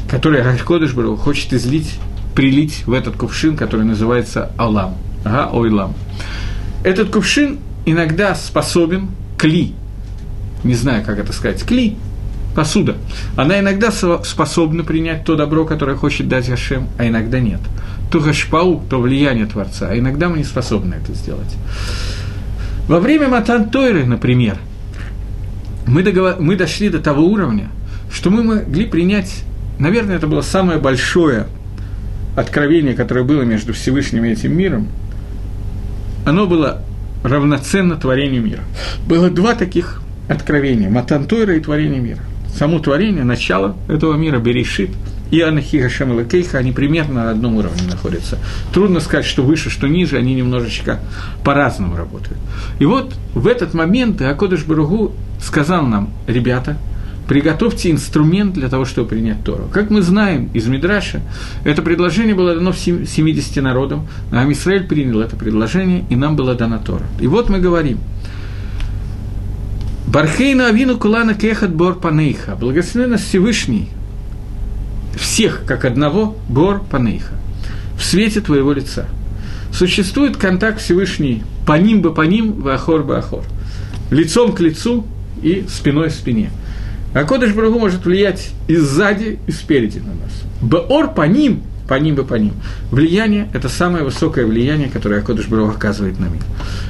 которое Акодыш Баругу хочет излить, прилить в этот кувшин, который называется Алам, ага, Ойлам. Этот кувшин иногда способен, кли, не знаю, как это сказать, кли, посуда, она иногда способна принять то добро, которое хочет дать Гашем, а иногда нет. То гашпау, то влияние Творца, а иногда мы не способны это сделать. Во время Матан Тойры, например, мы, договор... мы дошли до того уровня, что мы могли принять, наверное, это было самое большое откровение, которое было между Всевышним и этим миром, оно было равноценно творению мира. Было два таких откровение, Матантойра и творение мира. Само творение, начало этого мира, Берешит, и Анахи Хашем и Кейха, они примерно на одном уровне находятся. Трудно сказать, что выше, что ниже, они немножечко по-разному работают. И вот в этот момент Акодыш Баругу сказал нам, ребята, приготовьте инструмент для того, чтобы принять Тору. Как мы знаем из Мидраша, это предложение было дано 70 народам, а Амисраэль принял это предложение, и нам было дано Тора. И вот мы говорим – Бархейну Авину Кулана Кехат Бор Панейха. Благословен нас Всевышний, всех как одного, Бор Панейха, в свете твоего лица. Существует контакт Всевышний по ним бы по ним, вахор бы ахор. Лицом к лицу и спиной к спине. А Кодыш Брагу может влиять и сзади, и спереди на нас. Бор по ним, по ним бы по ним. Влияние – это самое высокое влияние, которое Акодыш Брагу оказывает на мир.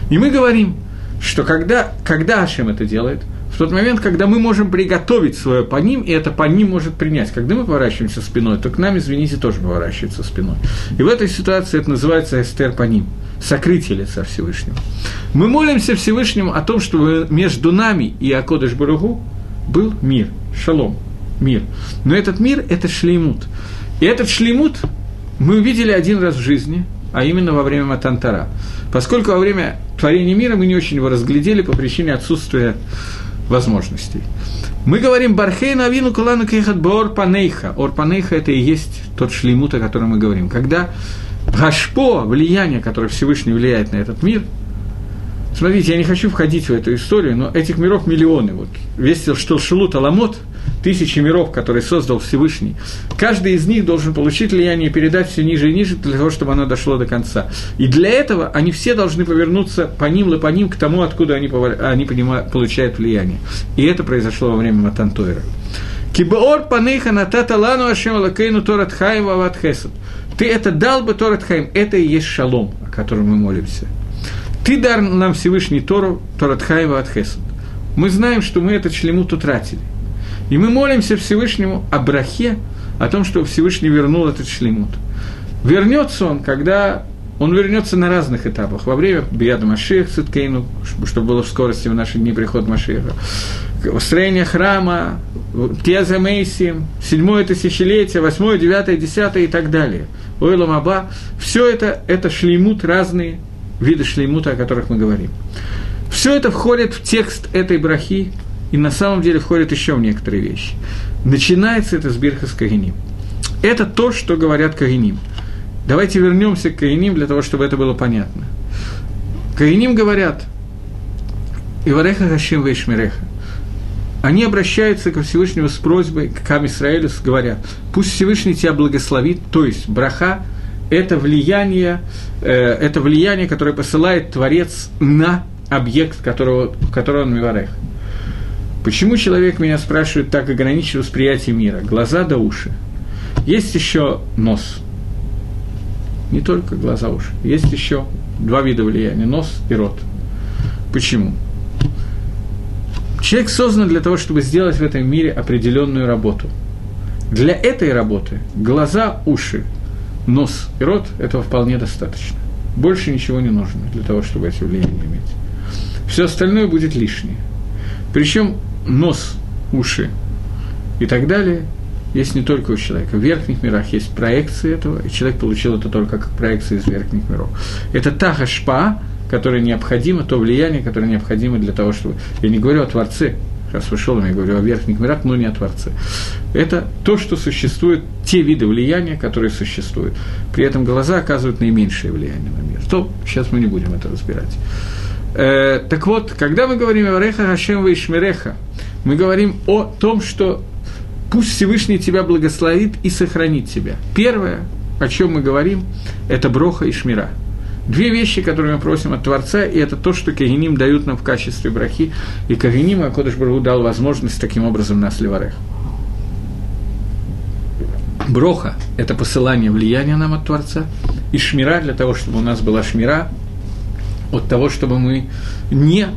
И мы говорим – что когда, когда Ашем это делает, в тот момент, когда мы можем приготовить свое по ним, и это по ним может принять. Когда мы поворачиваемся спиной, то к нам, извините, тоже поворачивается спиной. И в этой ситуации это называется эстер по ним, сокрытие лица Всевышнего. Мы молимся Всевышнему о том, чтобы между нами и Акодыш Баругу был мир, шалом, мир. Но этот мир – это шлеймут. И этот шлеймут мы увидели один раз в жизни, а именно во время Матантара. Поскольку во время творения мира мы не очень его разглядели по причине отсутствия возможностей. Мы говорим Бархейна Авину Кулану Кейхат Бор Панейха. Это и есть тот шлеймут, о котором мы говорим. Когда Гашпо, влияние, которое Всевышний влияет на этот мир, Смотрите, я не хочу входить в эту историю, но этих миров миллионы. Вот весь Шелут Аламот – тысячи миров, которые создал Всевышний, каждый из них должен получить влияние и передать все ниже и ниже для того, чтобы оно дошло до конца. И для этого они все должны повернуться по ним, по ним к тому, откуда они, они получают влияние. И это произошло во время Матантойра. Кибоор панейха натата лану ашем алакейну торат хаим вават хесед. Ты это дал бы Торат Хаим. Это и есть шалом, о котором мы молимся. Ты дар нам Всевышний Тору, Торат Хаим вават хесед. Мы знаем, что мы этот шлемут утратили. И мы молимся Всевышнему о брахе, о том, что Всевышний вернул этот шлемут. Вернется он, когда он вернется на разных этапах. Во время Бияда Машех Циткейну, чтобы было в скорости в наши дни приход Машеха, строение храма, Теза Мейсим, седьмое тысячелетие, восьмое, девятое, десятое и так далее. Ойлам Аба, все это, это шлеймут, разные виды шлеймута, о которых мы говорим. Все это входит в текст этой брахи, и на самом деле входит еще в некоторые вещи. Начинается это с Бирха с Кагиним. Это то, что говорят Кагиним. Давайте вернемся к Кагиним для того, чтобы это было понятно. Кагиним говорят, Ивареха Хашим Вейшмиреха. Они обращаются ко Всевышнему с просьбой, к Кам Исраэлю, говорят, пусть Всевышний тебя благословит, то есть браха – это влияние, э, это влияние, которое посылает Творец на объект, которого, которого он Миварех. Почему человек меня спрашивает так ограничив восприятие мира? Глаза да уши. Есть еще нос. Не только глаза, уши. Есть еще два вида влияния – нос и рот. Почему? Человек создан для того, чтобы сделать в этом мире определенную работу. Для этой работы глаза, уши, нос и рот – этого вполне достаточно. Больше ничего не нужно для того, чтобы эти влияния иметь. Все остальное будет лишнее. Причем нос, уши и так далее есть не только у человека. В верхних мирах есть проекции этого, и человек получил это только как проекции из верхних миров. Это та хашпа, которая необходима, то влияние, которое необходимо для того, чтобы... Я не говорю о Творце, раз вышел, я говорю о верхних мирах, но не о Творце. Это то, что существует, те виды влияния, которые существуют. При этом глаза оказывают наименьшее влияние на мир. То сейчас мы не будем это разбирать. Э, так вот, когда мы говорим о Реха Хашем Ишмереха, мы говорим о том, что пусть Всевышний тебя благословит и сохранит тебя. Первое, о чем мы говорим, это Броха и Шмира. Две вещи, которые мы просим от Творца, и это то, что Кагиним дают нам в качестве брахи, и Кагиним Акодыш Бару дал возможность таким образом нас ливарех. Броха – это посылание влияния нам от Творца, и шмира для того, чтобы у нас была шмира, от того, чтобы мы не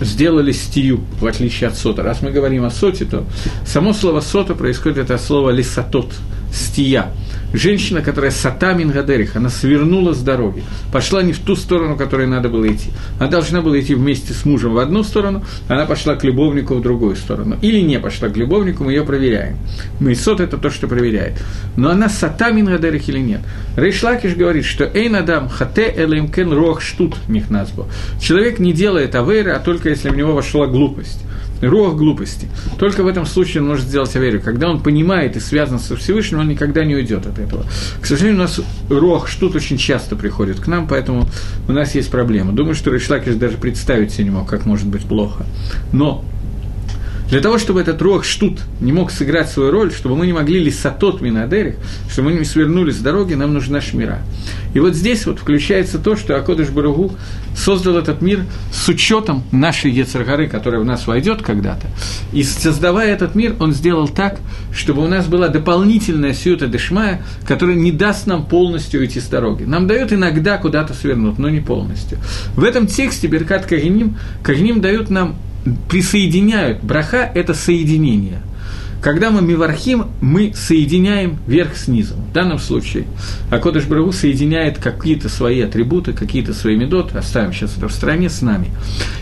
сделали стию, в отличие от сота. Раз мы говорим о соте, то само слово сота происходит от слова лисатот, стия – Женщина, которая сата мингадерих, она свернула с дороги, пошла не в ту сторону, которой надо было идти. Она должна была идти вместе с мужем в одну сторону, она пошла к любовнику в другую сторону. Или не пошла к любовнику, мы ее проверяем. Мейсот – это то, что проверяет. Но она сата мингадерих или нет. Рейшлакиш говорит, что эйнадам хате элемкен рох штут нихназбо. Человек не делает авейра, а только если в него вошла глупость. Рух глупости. Только в этом случае он может сделать аверию. Когда он понимает и связан со Всевышним, он никогда не уйдет от этого. К сожалению, у нас рух штут очень часто приходит к нам, поэтому у нас есть проблема. Думаю, что Ришлакиш даже представить себе не мог, как может быть плохо. Но для того, чтобы этот рог штут не мог сыграть свою роль, чтобы мы не могли лисатот минадерих, чтобы мы не свернули с дороги, нам нужна шмира. И вот здесь вот включается то, что Акодыш Баругу создал этот мир с учетом нашей Ецаргары, которая в нас войдет когда-то. И создавая этот мир, он сделал так, чтобы у нас была дополнительная сюта дешмая, которая не даст нам полностью уйти с дороги. Нам дает иногда куда-то свернуть, но не полностью. В этом тексте Беркат Кагиним, Кагиним дают нам присоединяют. Браха – это соединение. Когда мы мивархим, мы соединяем верх с низом. В данном случае Акодыш Брагу соединяет какие-то свои атрибуты, какие-то свои медоты, оставим сейчас это в стороне, с нами.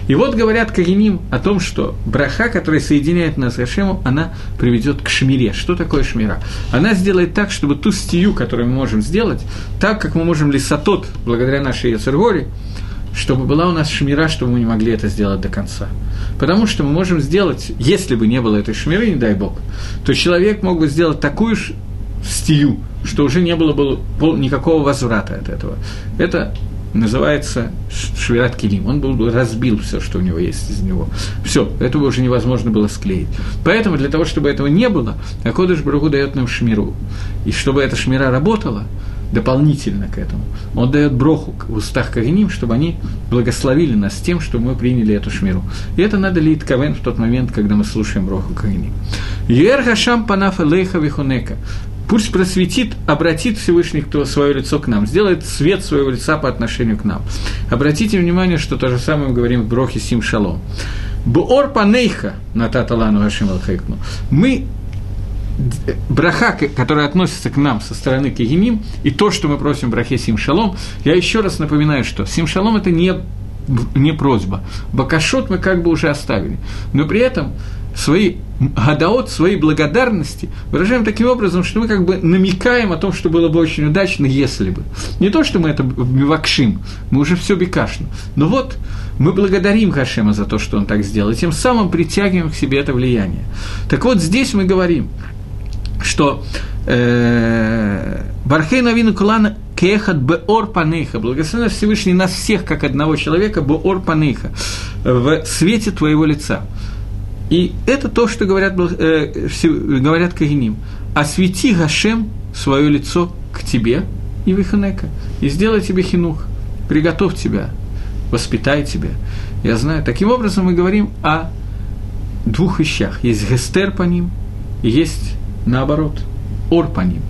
И вот говорят Кагиним о том, что браха, которая соединяет нас с Хашемом, она приведет к шмире. Что такое шмира? Она сделает так, чтобы ту стию, которую мы можем сделать, так как мы можем лисатот, благодаря нашей Яцергоре, чтобы была у нас шмира, чтобы мы не могли это сделать до конца. Потому что мы можем сделать, если бы не было этой шмиры, не дай бог, то человек мог бы сделать такую стию, что уже не было бы никакого возврата от этого. Это называется Швират Килим. Он был, разбил все, что у него есть из него. Все, этого уже невозможно было склеить. Поэтому для того, чтобы этого не было, Акодыш Барагу дает нам шмиру. И чтобы эта шмира работала, дополнительно к этому, он дает броху в устах Кагиним, чтобы они благословили нас тем, что мы приняли эту шмиру. И это надо лить кавен в тот момент, когда мы слушаем броху Кагиним. Ер Хашам Панафа Лейха Вихунека. Пусть просветит, обратит Всевышний кто свое лицо к нам, сделает свет своего лица по отношению к нам. Обратите внимание, что то же самое мы говорим в Брохе Сим Шалом. Буор панейха на таталану Хашим Мы браха, которая относится к нам со стороны Кегемим, и то, что мы просим в брахе Сим Шалом, я еще раз напоминаю, что Сим Шалом – это не, не просьба. Бакашот мы как бы уже оставили. Но при этом свои гадаот, свои благодарности выражаем таким образом, что мы как бы намекаем о том, что было бы очень удачно, если бы. Не то, что мы это вакшим, мы уже все бекашно. Но вот мы благодарим Хашема за то, что он так сделал, и тем самым притягиваем к себе это влияние. Так вот, здесь мы говорим, что э, Бархей Навину Кулана Кехат Беор Панейха, благословен Всевышний нас всех, как одного человека, Беор Панейха, в свете твоего лица. И это то, что говорят, э, говорят Кагиним. Освети Гашем свое лицо к тебе и Виханека, и сделай тебе хинух, приготовь тебя, воспитай тебя. Я знаю, таким образом мы говорим о двух вещах. Есть гестер по ним, есть наоборот, ор по ним.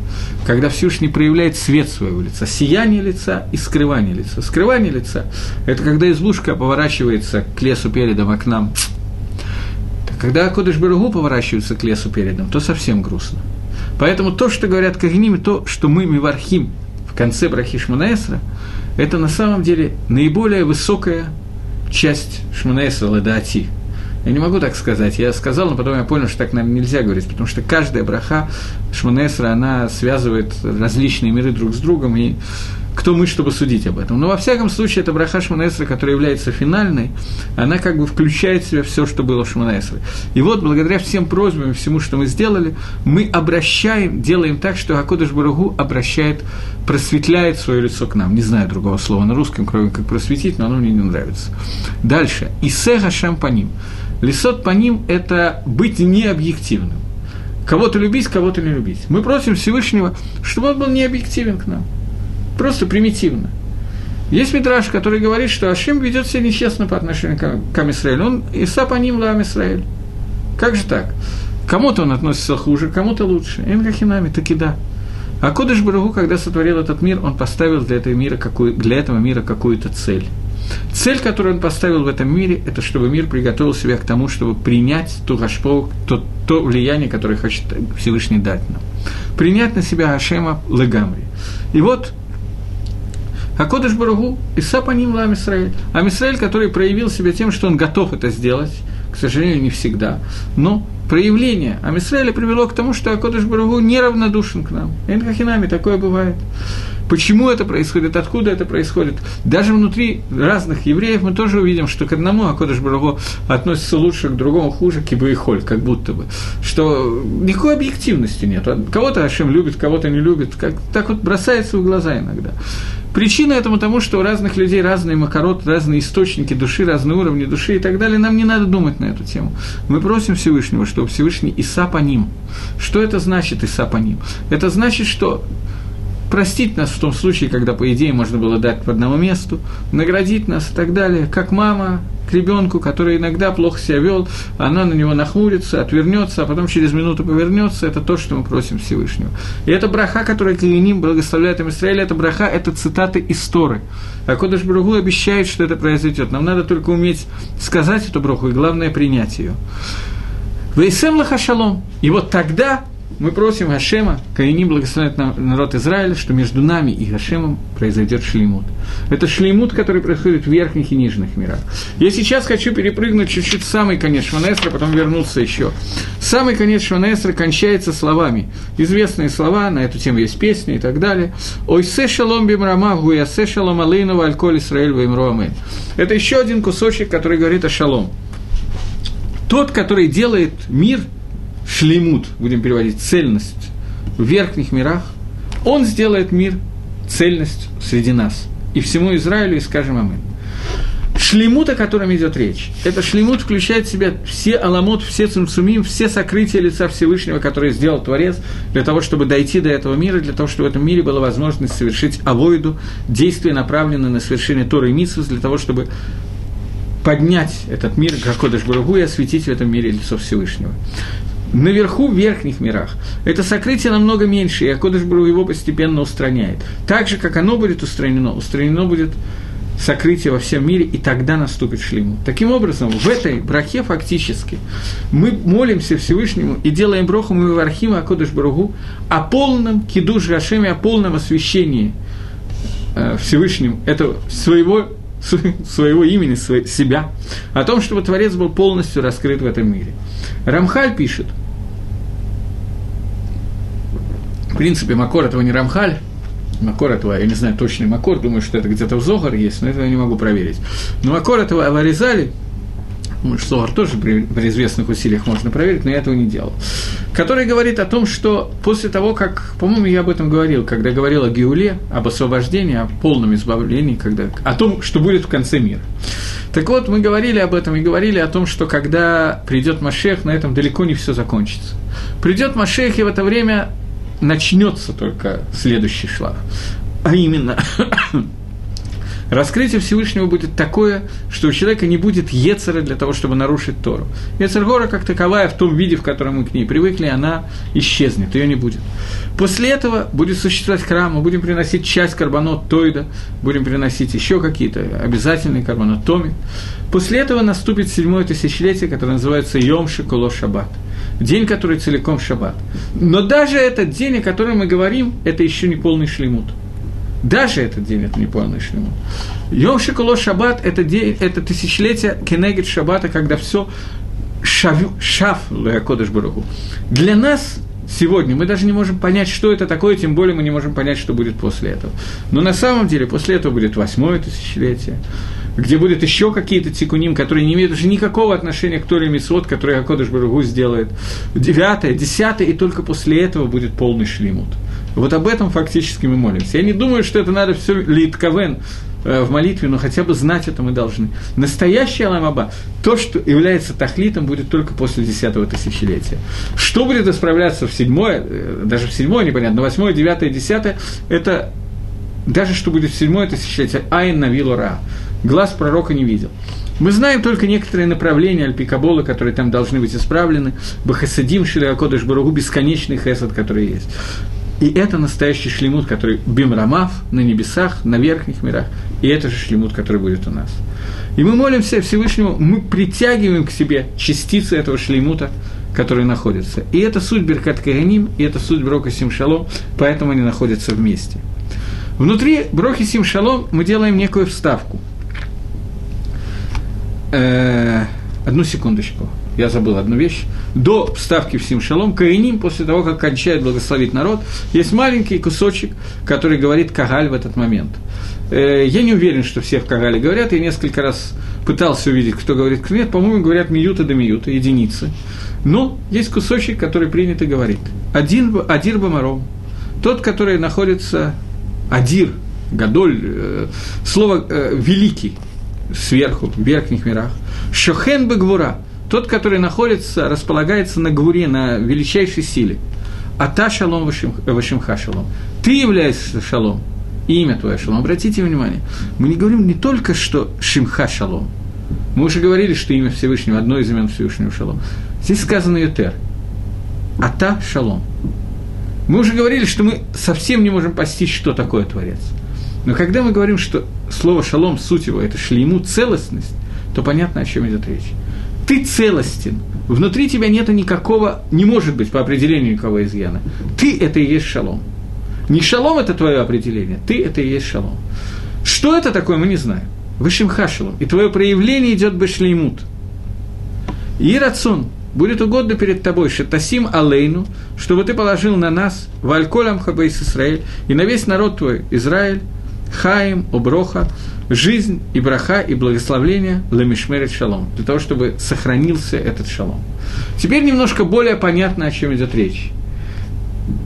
Когда Всевышний проявляет свет своего лица, сияние лица и скрывание лица. Скрывание лица – это когда избушка поворачивается к лесу передом, а к нам когда Кодыш Баругу поворачивается к лесу передом, то совсем грустно. Поэтому то, что говорят Кагним, то, что мы Мивархим в конце Брахи Шманаэсра, это на самом деле наиболее высокая часть Шманаэсра Ладаати. Я не могу так сказать. Я сказал, но потом я понял, что так, наверное, нельзя говорить, потому что каждая браха Шманесра, она связывает различные миры друг с другом, и кто мы, чтобы судить об этом. Но во всяком случае, эта браха Шманесра, которая является финальной, она как бы включает в себя все, что было в Шманесре. И вот, благодаря всем просьбам всему, что мы сделали, мы обращаем, делаем так, что Акодыш Барагу обращает, просветляет свое лицо к нам. Не знаю другого слова на русском, кроме как просветить, но оно мне не нравится. Дальше. Исега Шампаним. Лисот по ним – это быть необъективным. Кого-то любить, кого-то не любить. Мы просим Всевышнего, чтобы он был необъективен к нам просто примитивно. Есть Мидраш, который говорит, что Ашим ведет себя нечестно по отношению к Амисраилю. Он Иса по ним ла Амисраиль. Как же так? Кому-то он относится хуже, кому-то лучше. Энгахинами, таки да. А Кодыш Барагу, когда сотворил этот мир, он поставил для этого мира, какую, для этого мира какую-то цель. Цель, которую он поставил в этом мире, это чтобы мир приготовил себя к тому, чтобы принять ту гашпо, то, то влияние, которое хочет Всевышний дать нам. Принять на себя Ашема Легамри. И вот а Кодыш Барагу, Иса по ним Лам Исраэль. А Исраэль, который проявил себя тем, что он готов это сделать, к сожалению, не всегда, но проявление Амисраэля привело к тому, что Акодыш Барагу неравнодушен к нам. Энкахинами такое бывает. Почему это происходит, откуда это происходит? Даже внутри разных евреев мы тоже увидим, что к одному Акодыш Барагу относится лучше, к другому хуже, кибо и холь, как будто бы. Что никакой объективности нет. Кого-то Ашем любит, кого-то не любит. Как, так вот бросается в глаза иногда. Причина этому тому, что у разных людей разные макарот, разные источники души, разные уровни души и так далее. Нам не надо думать на эту тему. Мы просим Всевышнего, чтобы Всевышний Иса по ним. Что это значит Иса по ним? Это значит, что простить нас в том случае, когда, по идее, можно было дать по одному месту, наградить нас и так далее, как мама к ребенку, который иногда плохо себя вел, она на него нахмурится, отвернется, а потом через минуту повернется, это то, что мы просим Всевышнего. И это браха, которая Каиним благословляет им Израиль, это браха, это цитаты из Торы. А Кодыш Браху обещает, что это произойдет. Нам надо только уметь сказать эту браху, и главное принять ее. Вейсем лахашалом. И вот тогда мы просим Гашема, Каиним благословляет народ Израиля, что между нами и Гашемом произойдет шлеймут. Это шлеймут, который происходит в верхних и нижних мирах. Я сейчас хочу перепрыгнуть чуть-чуть самый конец Шванесра, потом вернуться еще. Самый конец Шванесра кончается словами. Известные слова, на эту тему есть песни и так далее. «Ой се шалом бимрама, гуя се шалом алейну вальколь Исраэль ваимро Это еще один кусочек, который говорит о шалом. Тот, который делает мир – шлемут, будем переводить, цельность в верхних мирах, он сделает мир цельность среди нас. и всему Израилю, и скажем Амин. Шлемут, о котором идет речь, это шлемут включает в себя все аламот, все цимцумим, все сокрытия лица Всевышнего, которые сделал Творец, для того, чтобы дойти до этого мира, для того, чтобы в этом мире была возможность совершить авоиду, действия, направленные на совершение Торы и Митсус, для того, чтобы поднять этот мир, Гакодыш Барагу, и осветить в этом мире лицо Всевышнего. Наверху, в верхних мирах, это сокрытие намного меньше, и Акодыш Бару его постепенно устраняет. Так же, как оно будет устранено, устранено будет сокрытие во всем мире, и тогда наступит шлему. Таким образом, в этой брахе фактически мы молимся Всевышнему и делаем броху мы в Архима Акодыш Баругу о полном кидуш Гашеме, о полном освящении э, Всевышним этого своего своего имени, своего, себя, о том, чтобы Творец был полностью раскрыт в этом мире. Рамхаль пишет, в принципе, Макор этого не Рамхаль, Макор этого, я не знаю точный Макор, думаю, что это где-то в Зогар есть, но этого я не могу проверить. Но Макор этого вырезали, может, Зогар тоже при, при известных усилиях можно проверить, но я этого не делал. Который говорит о том, что после того, как, по-моему, я об этом говорил, когда говорил о Геуле, об освобождении, о полном избавлении, когда, о том, что будет в конце мира. Так вот, мы говорили об этом и говорили о том, что когда придет Машех, на этом далеко не все закончится. Придет Машех, и в это время начнется только следующий шлаг. А именно, раскрытие Всевышнего будет такое, что у человека не будет Ецера для того, чтобы нарушить Тору. Ецергора, как таковая, в том виде, в котором мы к ней привыкли, она исчезнет, ее не будет. После этого будет существовать храм, мы будем приносить часть карбонот Тойда, будем приносить еще какие-то обязательные карбонот Томи. После этого наступит седьмое тысячелетие, которое называется Йом Шиколо Шаббат – день, который целиком шаббат. Но даже этот день, о котором мы говорим, это еще не полный шлемут. Даже этот день это не полный шлемут. Йом Шикуло Шаббат – это, день, это тысячелетие Кенегет Шаббата, когда все шав, шав Кодыш Баруху. Для нас сегодня мы даже не можем понять, что это такое, тем более мы не можем понять, что будет после этого. Но на самом деле после этого будет восьмое тысячелетие, где будут еще какие-то тикуним, которые не имеют уже никакого отношения к Торе Митцвот, которые Акодыш Баругу сделает. Девятое, десятое, и только после этого будет полный шлимут. Вот об этом фактически мы молимся. Я не думаю, что это надо все литковен э, в молитве, но хотя бы знать это мы должны. Настоящий Аламаба, то, что является тахлитом, будет только после десятого тысячелетия. Что будет исправляться в седьмое, э, даже в седьмое непонятно, восьмое, девятое, десятое, это даже что будет в седьмое тысячелетие, Айн Навилура глаз пророка не видел. Мы знаем только некоторые направления Альпикабола, которые там должны быть исправлены. Бахасадим Шилиакодыш Баругу, бесконечный хесад, который есть. И это настоящий шлемут, который бимрамав на небесах, на верхних мирах. И это же шлемут, который будет у нас. И мы молимся Всевышнему, мы притягиваем к себе частицы этого шлемута, которые находятся. И это суть Беркат Каганим, и это суть Брока Симшалом, поэтому они находятся вместе. Внутри Брохи Симшалом мы делаем некую вставку – Э, одну секундочку, я забыл одну вещь. До вставки в Симшалом, Каиним, после того, как кончает благословить народ, есть маленький кусочек, который говорит Кагаль в этот момент. Э, я не уверен, что все в Кагале говорят, я несколько раз пытался увидеть, кто говорит нет, по-моему, говорят миюта до миюта, единицы. Но есть кусочек, который принято говорить. Один, Адир Бамаром, тот, который находится, Адир, Гадоль, э, слово э, «великий», сверху, в верхних мирах. Шохен Багвура, тот, который находится, располагается на гвуре, на величайшей силе. А та шалом вашимха шалом. Ты являешься шалом, имя твое шалом. Обратите внимание, мы не говорим не только, что шимха шалом. Мы уже говорили, что имя Всевышнего, одно из имен Всевышнего шалом. Здесь сказано Ютер. А та шалом. Мы уже говорили, что мы совсем не можем постичь, что такое Творец – но когда мы говорим, что слово «шалом», суть его – это шлейму, целостность, то понятно, о чем идет речь. Ты целостен, внутри тебя нет никакого, не может быть по определению никакого изъяна. Ты – это и есть шалом. Не шалом – это твое определение, ты – это и есть шалом. Что это такое, мы не знаем. Высшим хашалом. И твое проявление идет бешлеймут. И рацион будет угодно перед тобой, шатасим алейну, чтобы ты положил на нас, вальколям хабейс Израиль, и на весь народ твой, Израиль, Хаим, Оброха, жизнь и браха и благословление Ламишмерет Шалом, для того, чтобы сохранился этот шалом. Теперь немножко более понятно, о чем идет речь.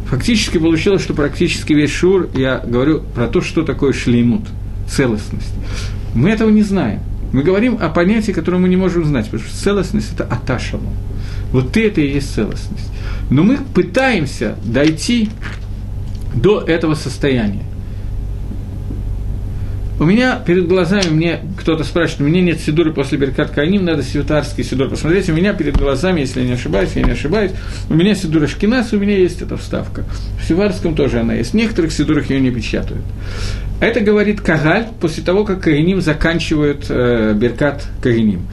Фактически получилось, что практически весь шур я говорю про то, что такое шлеймут. целостность. Мы этого не знаем. Мы говорим о понятии, которое мы не можем знать, потому что целостность – это аташалом. Вот ты – это и есть целостность. Но мы пытаемся дойти до этого состояния. У меня перед глазами, мне кто-то спрашивает, у меня нет сидуры после Беркат Каиним, надо сивтарский сидур посмотреть. У меня перед глазами, если я не ошибаюсь, я не ошибаюсь, у меня сидура Шкинас, у меня есть эта вставка. В сиварском тоже она есть. В некоторых сидурах ее не печатают. Это говорит Кагаль после того, как Каиним заканчивают э, Беркат Каиним.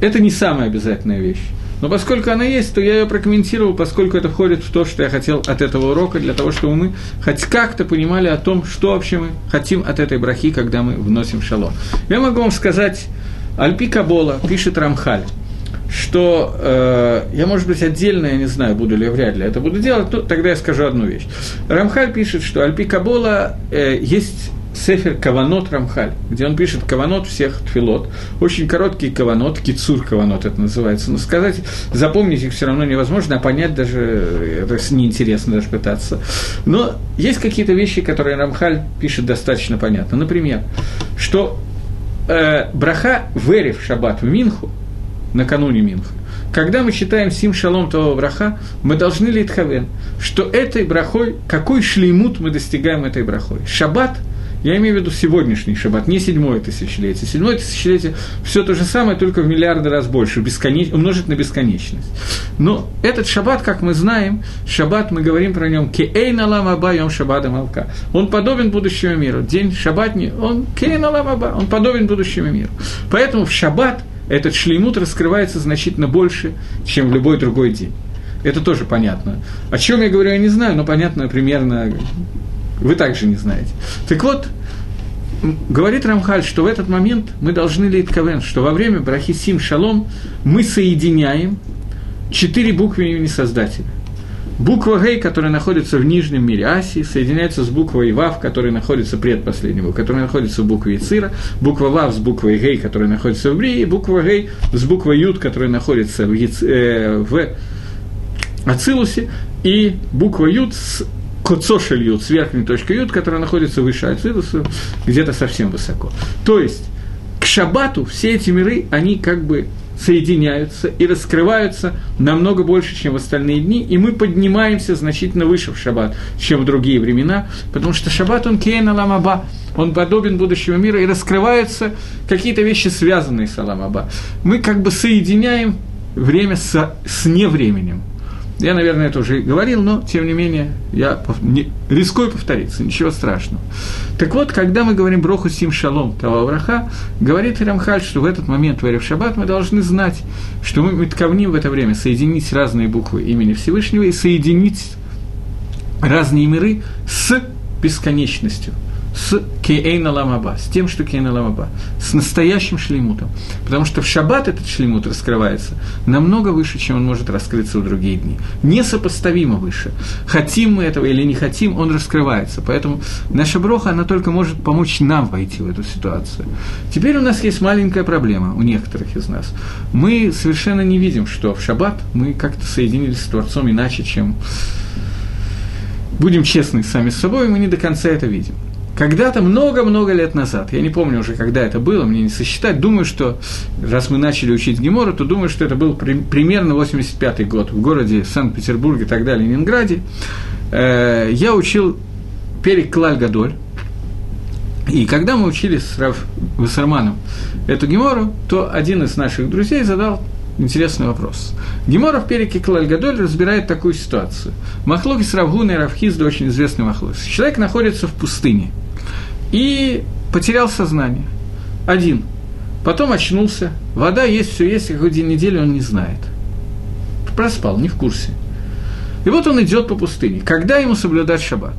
Это не самая обязательная вещь. Но поскольку она есть, то я ее прокомментировал, поскольку это входит в то, что я хотел от этого урока, для того, чтобы мы хоть как-то понимали о том, что вообще мы хотим от этой брахи, когда мы вносим шалом. Я могу вам сказать, Альпи Кабола пишет Рамхаль, что э, я, может быть, отдельно, я не знаю, буду ли, вряд ли это буду делать, то тогда я скажу одну вещь. Рамхаль пишет, что Альпи Кабола э, есть Сефер Каванот Рамхаль, где он пишет Каванот всех тфилот. Очень короткий Каванот, Кицур Каванот это называется. Но сказать, запомнить их все равно невозможно, а понять даже, это неинтересно даже пытаться. Но есть какие-то вещи, которые Рамхаль пишет достаточно понятно. Например, что э, браха Вери в шаббат в Минху, накануне Минху, когда мы читаем Сим Шалом того браха, мы должны литхавен, что этой брахой, какой шлеймут мы достигаем этой брахой. Шаббат – я имею в виду сегодняшний шаббат, не седьмое тысячелетие. Седьмое тысячелетие все то же самое, только в миллиарды раз больше, бесконеч... умножить на бесконечность. Но этот шаббат, как мы знаем, шаббат, мы говорим про нем «Кеэйн алам аба йом шаббата малка». Он подобен будущему миру. День шаббатни, он «Кеэйн алам аба», он подобен будущему миру. Поэтому в шаббат этот шлеймут раскрывается значительно больше, чем в любой другой день. Это тоже понятно. О чем я говорю, я не знаю, но понятно примерно вы также не знаете. Так вот, говорит Рамхаль, что в этот момент мы должны лейтковен, что во время Брахисим Шалом мы соединяем четыре буквы имени Создателя. Буква Гей, которая находится в нижнем мире Асии, соединяется с буквой Вав, которая находится предпоследнего, которая находится в букве Ицира, буква Вав с буквой Гей, которая находится в Брии, буква Гей с буквой Юд, которая находится в, Яц... э, в Ацилусе, и буква Юд с Коцошель Юд, с верхней точкой Юд, которая находится выше Ацидуса, где-то совсем высоко. То есть, к Шабату все эти миры, они как бы соединяются и раскрываются намного больше, чем в остальные дни, и мы поднимаемся значительно выше в шаббат, чем в другие времена, потому что шаббат, он кейна ламаба, он подобен будущему миру, и раскрываются какие-то вещи, связанные с аламаба. Мы как бы соединяем время с, с невременем. Я, наверное, это уже говорил, но, тем не менее, я не, рискую повториться, ничего страшного. Так вот, когда мы говорим «Броху сим шалом» того Авраха, говорит Рамхаль, что в этот момент в Шаббат мы должны знать, что мы метковним в это время соединить разные буквы имени Всевышнего и соединить разные миры с бесконечностью – с Кейна Ламаба, с тем, что Кейна Ламаба, с настоящим шлеймутом. Потому что в шаббат этот шлеймут раскрывается намного выше, чем он может раскрыться в другие дни. Несопоставимо выше. Хотим мы этого или не хотим, он раскрывается. Поэтому наша броха, она только может помочь нам войти в эту ситуацию. Теперь у нас есть маленькая проблема у некоторых из нас. Мы совершенно не видим, что в шаббат мы как-то соединились с Творцом иначе, чем будем честны сами с собой, мы не до конца это видим. Когда-то много-много лет назад, я не помню уже, когда это было, мне не сосчитать, думаю, что, раз мы начали учить Гемору, то думаю, что это был при, примерно 85-й год в городе Санкт-Петербурге и так далее, Ленинграде. Э, я учил Перек Гадоль, и когда мы учили с Рав Вассерманом эту Гемору, то один из наших друзей задал интересный вопрос. Гемора в переке Клаль Гадоль разбирает такую ситуацию. Махлоки с Равгуна и Равхизда очень известный махлок. Человек находится в пустыне – и потерял сознание. Один. Потом очнулся. Вода есть, все есть, какой день недели он не знает. Проспал, не в курсе. И вот он идет по пустыне. Когда ему соблюдать шаббат?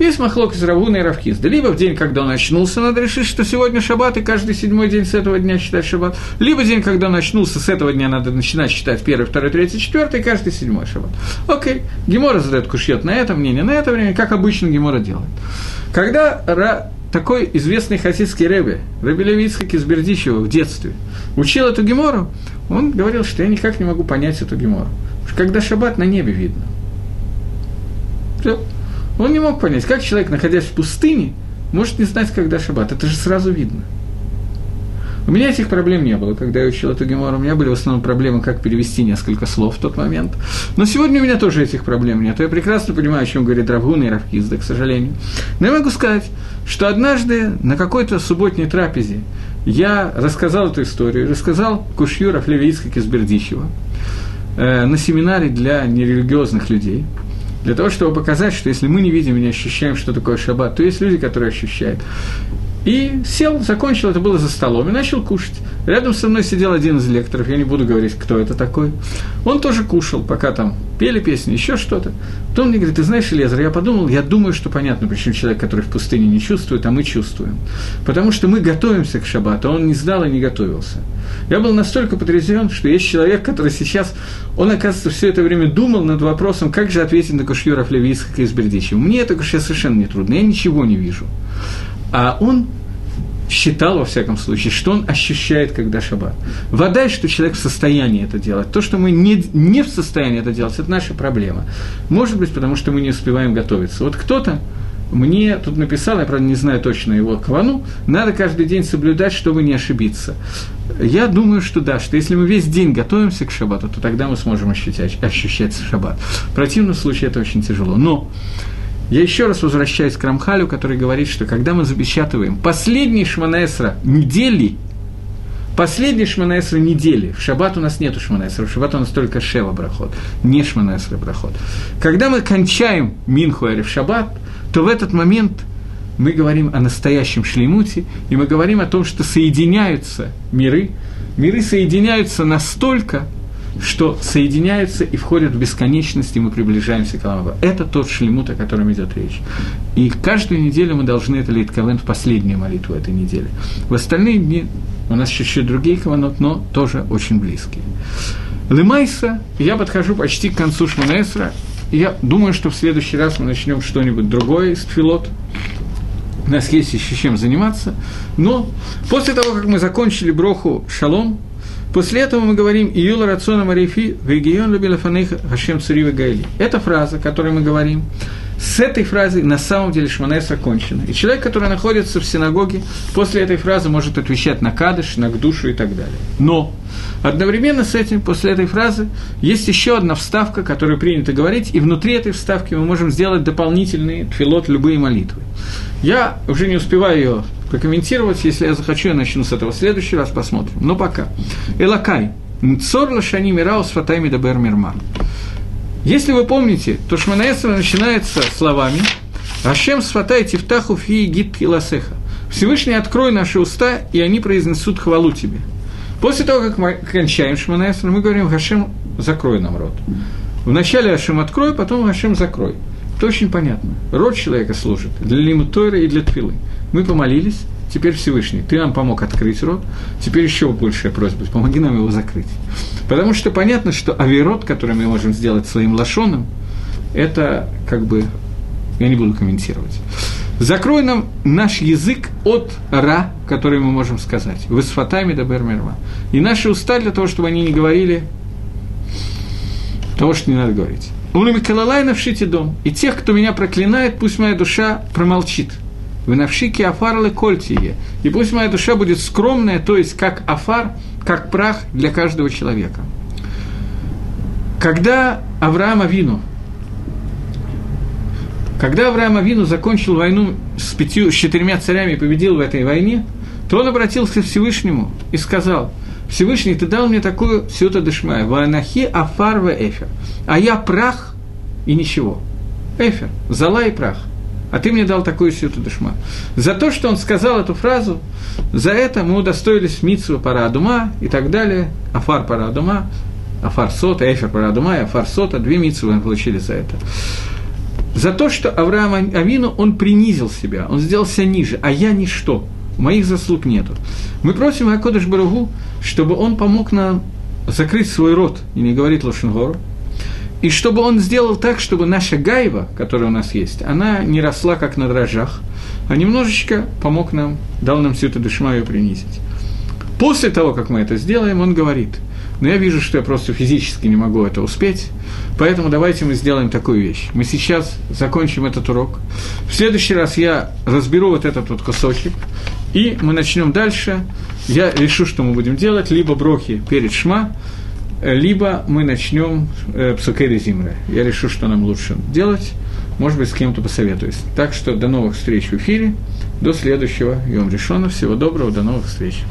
Есть махлок из Равуна и Равхизда. Либо в день, когда он очнулся, надо решить, что сегодня шаббат, и каждый седьмой день с этого дня считать шаббат. Либо день, когда он очнулся, с этого дня надо начинать считать первый, второй, третий, четвертый, и каждый седьмой шаббат. Окей. Гемора задает кушьет на это мнение, на это время, как обычно Гемора делает. Когда такой известный хасидский рэбе, Рэбе Левицкак из Бердичева в детстве, учил эту гемору, он говорил, что я никак не могу понять эту гемору. Когда шаббат на небе видно. Он не мог понять, как человек, находясь в пустыне, может не знать, когда шаббат. Это же сразу видно. У меня этих проблем не было, когда я учил эту гемору. У меня были в основном проблемы, как перевести несколько слов в тот момент. Но сегодня у меня тоже этих проблем нет. Я прекрасно понимаю, о чем говорит Равгун и Равкизда, к сожалению. Но я могу сказать, что однажды на какой-то субботней трапезе я рассказал эту историю, рассказал Кушью Рафлевицка Кизбердичева э, на семинаре для нерелигиозных людей – для того, чтобы показать, что если мы не видим и не ощущаем, что такое шаббат, то есть люди, которые ощущают. И сел, закончил, это было за столом, и начал кушать. Рядом со мной сидел один из лекторов, я не буду говорить, кто это такой. Он тоже кушал, пока там пели песни, еще что-то. Потом мне говорит, ты знаешь, Лезер, я подумал, я думаю, что понятно, почему человек, который в пустыне не чувствует, а мы чувствуем. Потому что мы готовимся к шаббату, а он не знал и не готовился. Я был настолько потрясен, что есть человек, который сейчас, он, оказывается, все это время думал над вопросом, как же ответить на Кушьюра Флевийского из Бердичева. Мне это сейчас совершенно не трудно, я ничего не вижу. А он считал, во всяком случае, что он ощущает, когда шаббат. Вода, что человек в состоянии это делать. То, что мы не, не в состоянии это делать, это наша проблема. Может быть, потому что мы не успеваем готовиться. Вот кто-то мне тут написал, я, правда, не знаю точно его квану, надо каждый день соблюдать, чтобы не ошибиться. Я думаю, что да, что если мы весь день готовимся к шаббату, то тогда мы сможем ощущать, ощущать шаббат. В противном случае это очень тяжело. Но я еще раз возвращаюсь к Рамхалю, который говорит, что когда мы запечатываем последний Шманаэсра недели, последний Шманаэсра недели, в шаббат у нас нету Шманаэсра, в шаббат у нас только Шева Брахот, не Шманаэсра Брахот. Когда мы кончаем Минху в шаббат, то в этот момент мы говорим о настоящем шлеймуте, и мы говорим о том, что соединяются миры, миры соединяются настолько, что соединяются и входят в бесконечность, и мы приближаемся к Аламаба. Это тот шлемут, о котором идет речь. И каждую неделю мы должны это лить кавен в последнюю молитву этой недели. В остальные дни у нас еще другие каванот, но тоже очень близкие. Лымайса, я подхожу почти к концу Шманаэсра, я думаю, что в следующий раз мы начнем что-нибудь другое из филот. У нас есть еще чем заниматься. Но после того, как мы закончили броху шалом, После этого мы говорим «Июла рациона марифи вегион любилафаных хашем царива гайли». Это фраза, которую мы говорим. С этой фразой на самом деле Шманес окончена. И человек, который находится в синагоге, после этой фразы может отвечать на кадыш, на душу и так далее. Но одновременно с этим, после этой фразы, есть еще одна вставка, которую принято говорить, и внутри этой вставки мы можем сделать дополнительные тфилот, любые молитвы. Я уже не успеваю ее прокомментировать. Если я захочу, я начну с этого в следующий раз, посмотрим. Но пока. Элакай. Цор лашани мираус фатайми дабер мирма. Если вы помните, то Шманаэсра начинается словами «Ашем сватай тифтаху фи гид ласеха». Всевышний, открой наши уста, и они произнесут хвалу тебе. После того, как мы кончаем Шманаэсра, мы говорим «Хашем, закрой нам рот». Вначале Ашем открой, потом Ашем закрой. Это очень понятно. Род человека служит для лимутойра и для тфилы. Мы помолились, теперь Всевышний, ты нам помог открыть рот, теперь еще большая просьба, помоги нам его закрыть. Потому что понятно, что авирот, который мы можем сделать своим лошоном, это как бы, я не буду комментировать. Закрой нам наш язык от ра, который мы можем сказать. Вы с фатами до бермерма. И наши уста для того, чтобы они не говорили того, что не надо говорить. Улами калалай навшите дом. И тех, кто меня проклинает, пусть моя душа промолчит. Вы навшики афарлы кольтие. И пусть моя душа будет скромная, то есть как афар, как прах для каждого человека. Когда Авраам Авину, когда Авраам Авину закончил войну с, пятью, с четырьмя царями и победил в этой войне, то он обратился к Всевышнему и сказал – Всевышний, ты дал мне такую сюта дешмая, ванахи афар в эфер, а я прах и ничего. Эфер, зала и прах. А ты мне дал такую сюту дешма. За то, что он сказал эту фразу, за это мы удостоились митсу парадума и так далее, афар парадума, афар сота, эфер парадума и афар сота, две митсу мы получили за это. За то, что Авраам Авину, он принизил себя, он сделался ниже, а я ничто моих заслуг нету. Мы просим Акодыш Баругу, чтобы он помог нам закрыть свой рот и не говорить Лошенгору, и чтобы он сделал так, чтобы наша гайва, которая у нас есть, она не росла как на дрожжах, а немножечко помог нам, дал нам всю эту душма ее принизить. После того, как мы это сделаем, он говорит, но я вижу, что я просто физически не могу это успеть, поэтому давайте мы сделаем такую вещь. Мы сейчас закончим этот урок. В следующий раз я разберу вот этот вот кусочек, и мы начнем дальше. Я решу, что мы будем делать, либо брохи перед шма, либо мы начнем э, псукери зимры. Я решу, что нам лучше делать, может быть, с кем-то посоветуюсь. Так что до новых встреч в эфире, до следующего Йом Решона. Всего доброго, до новых встреч.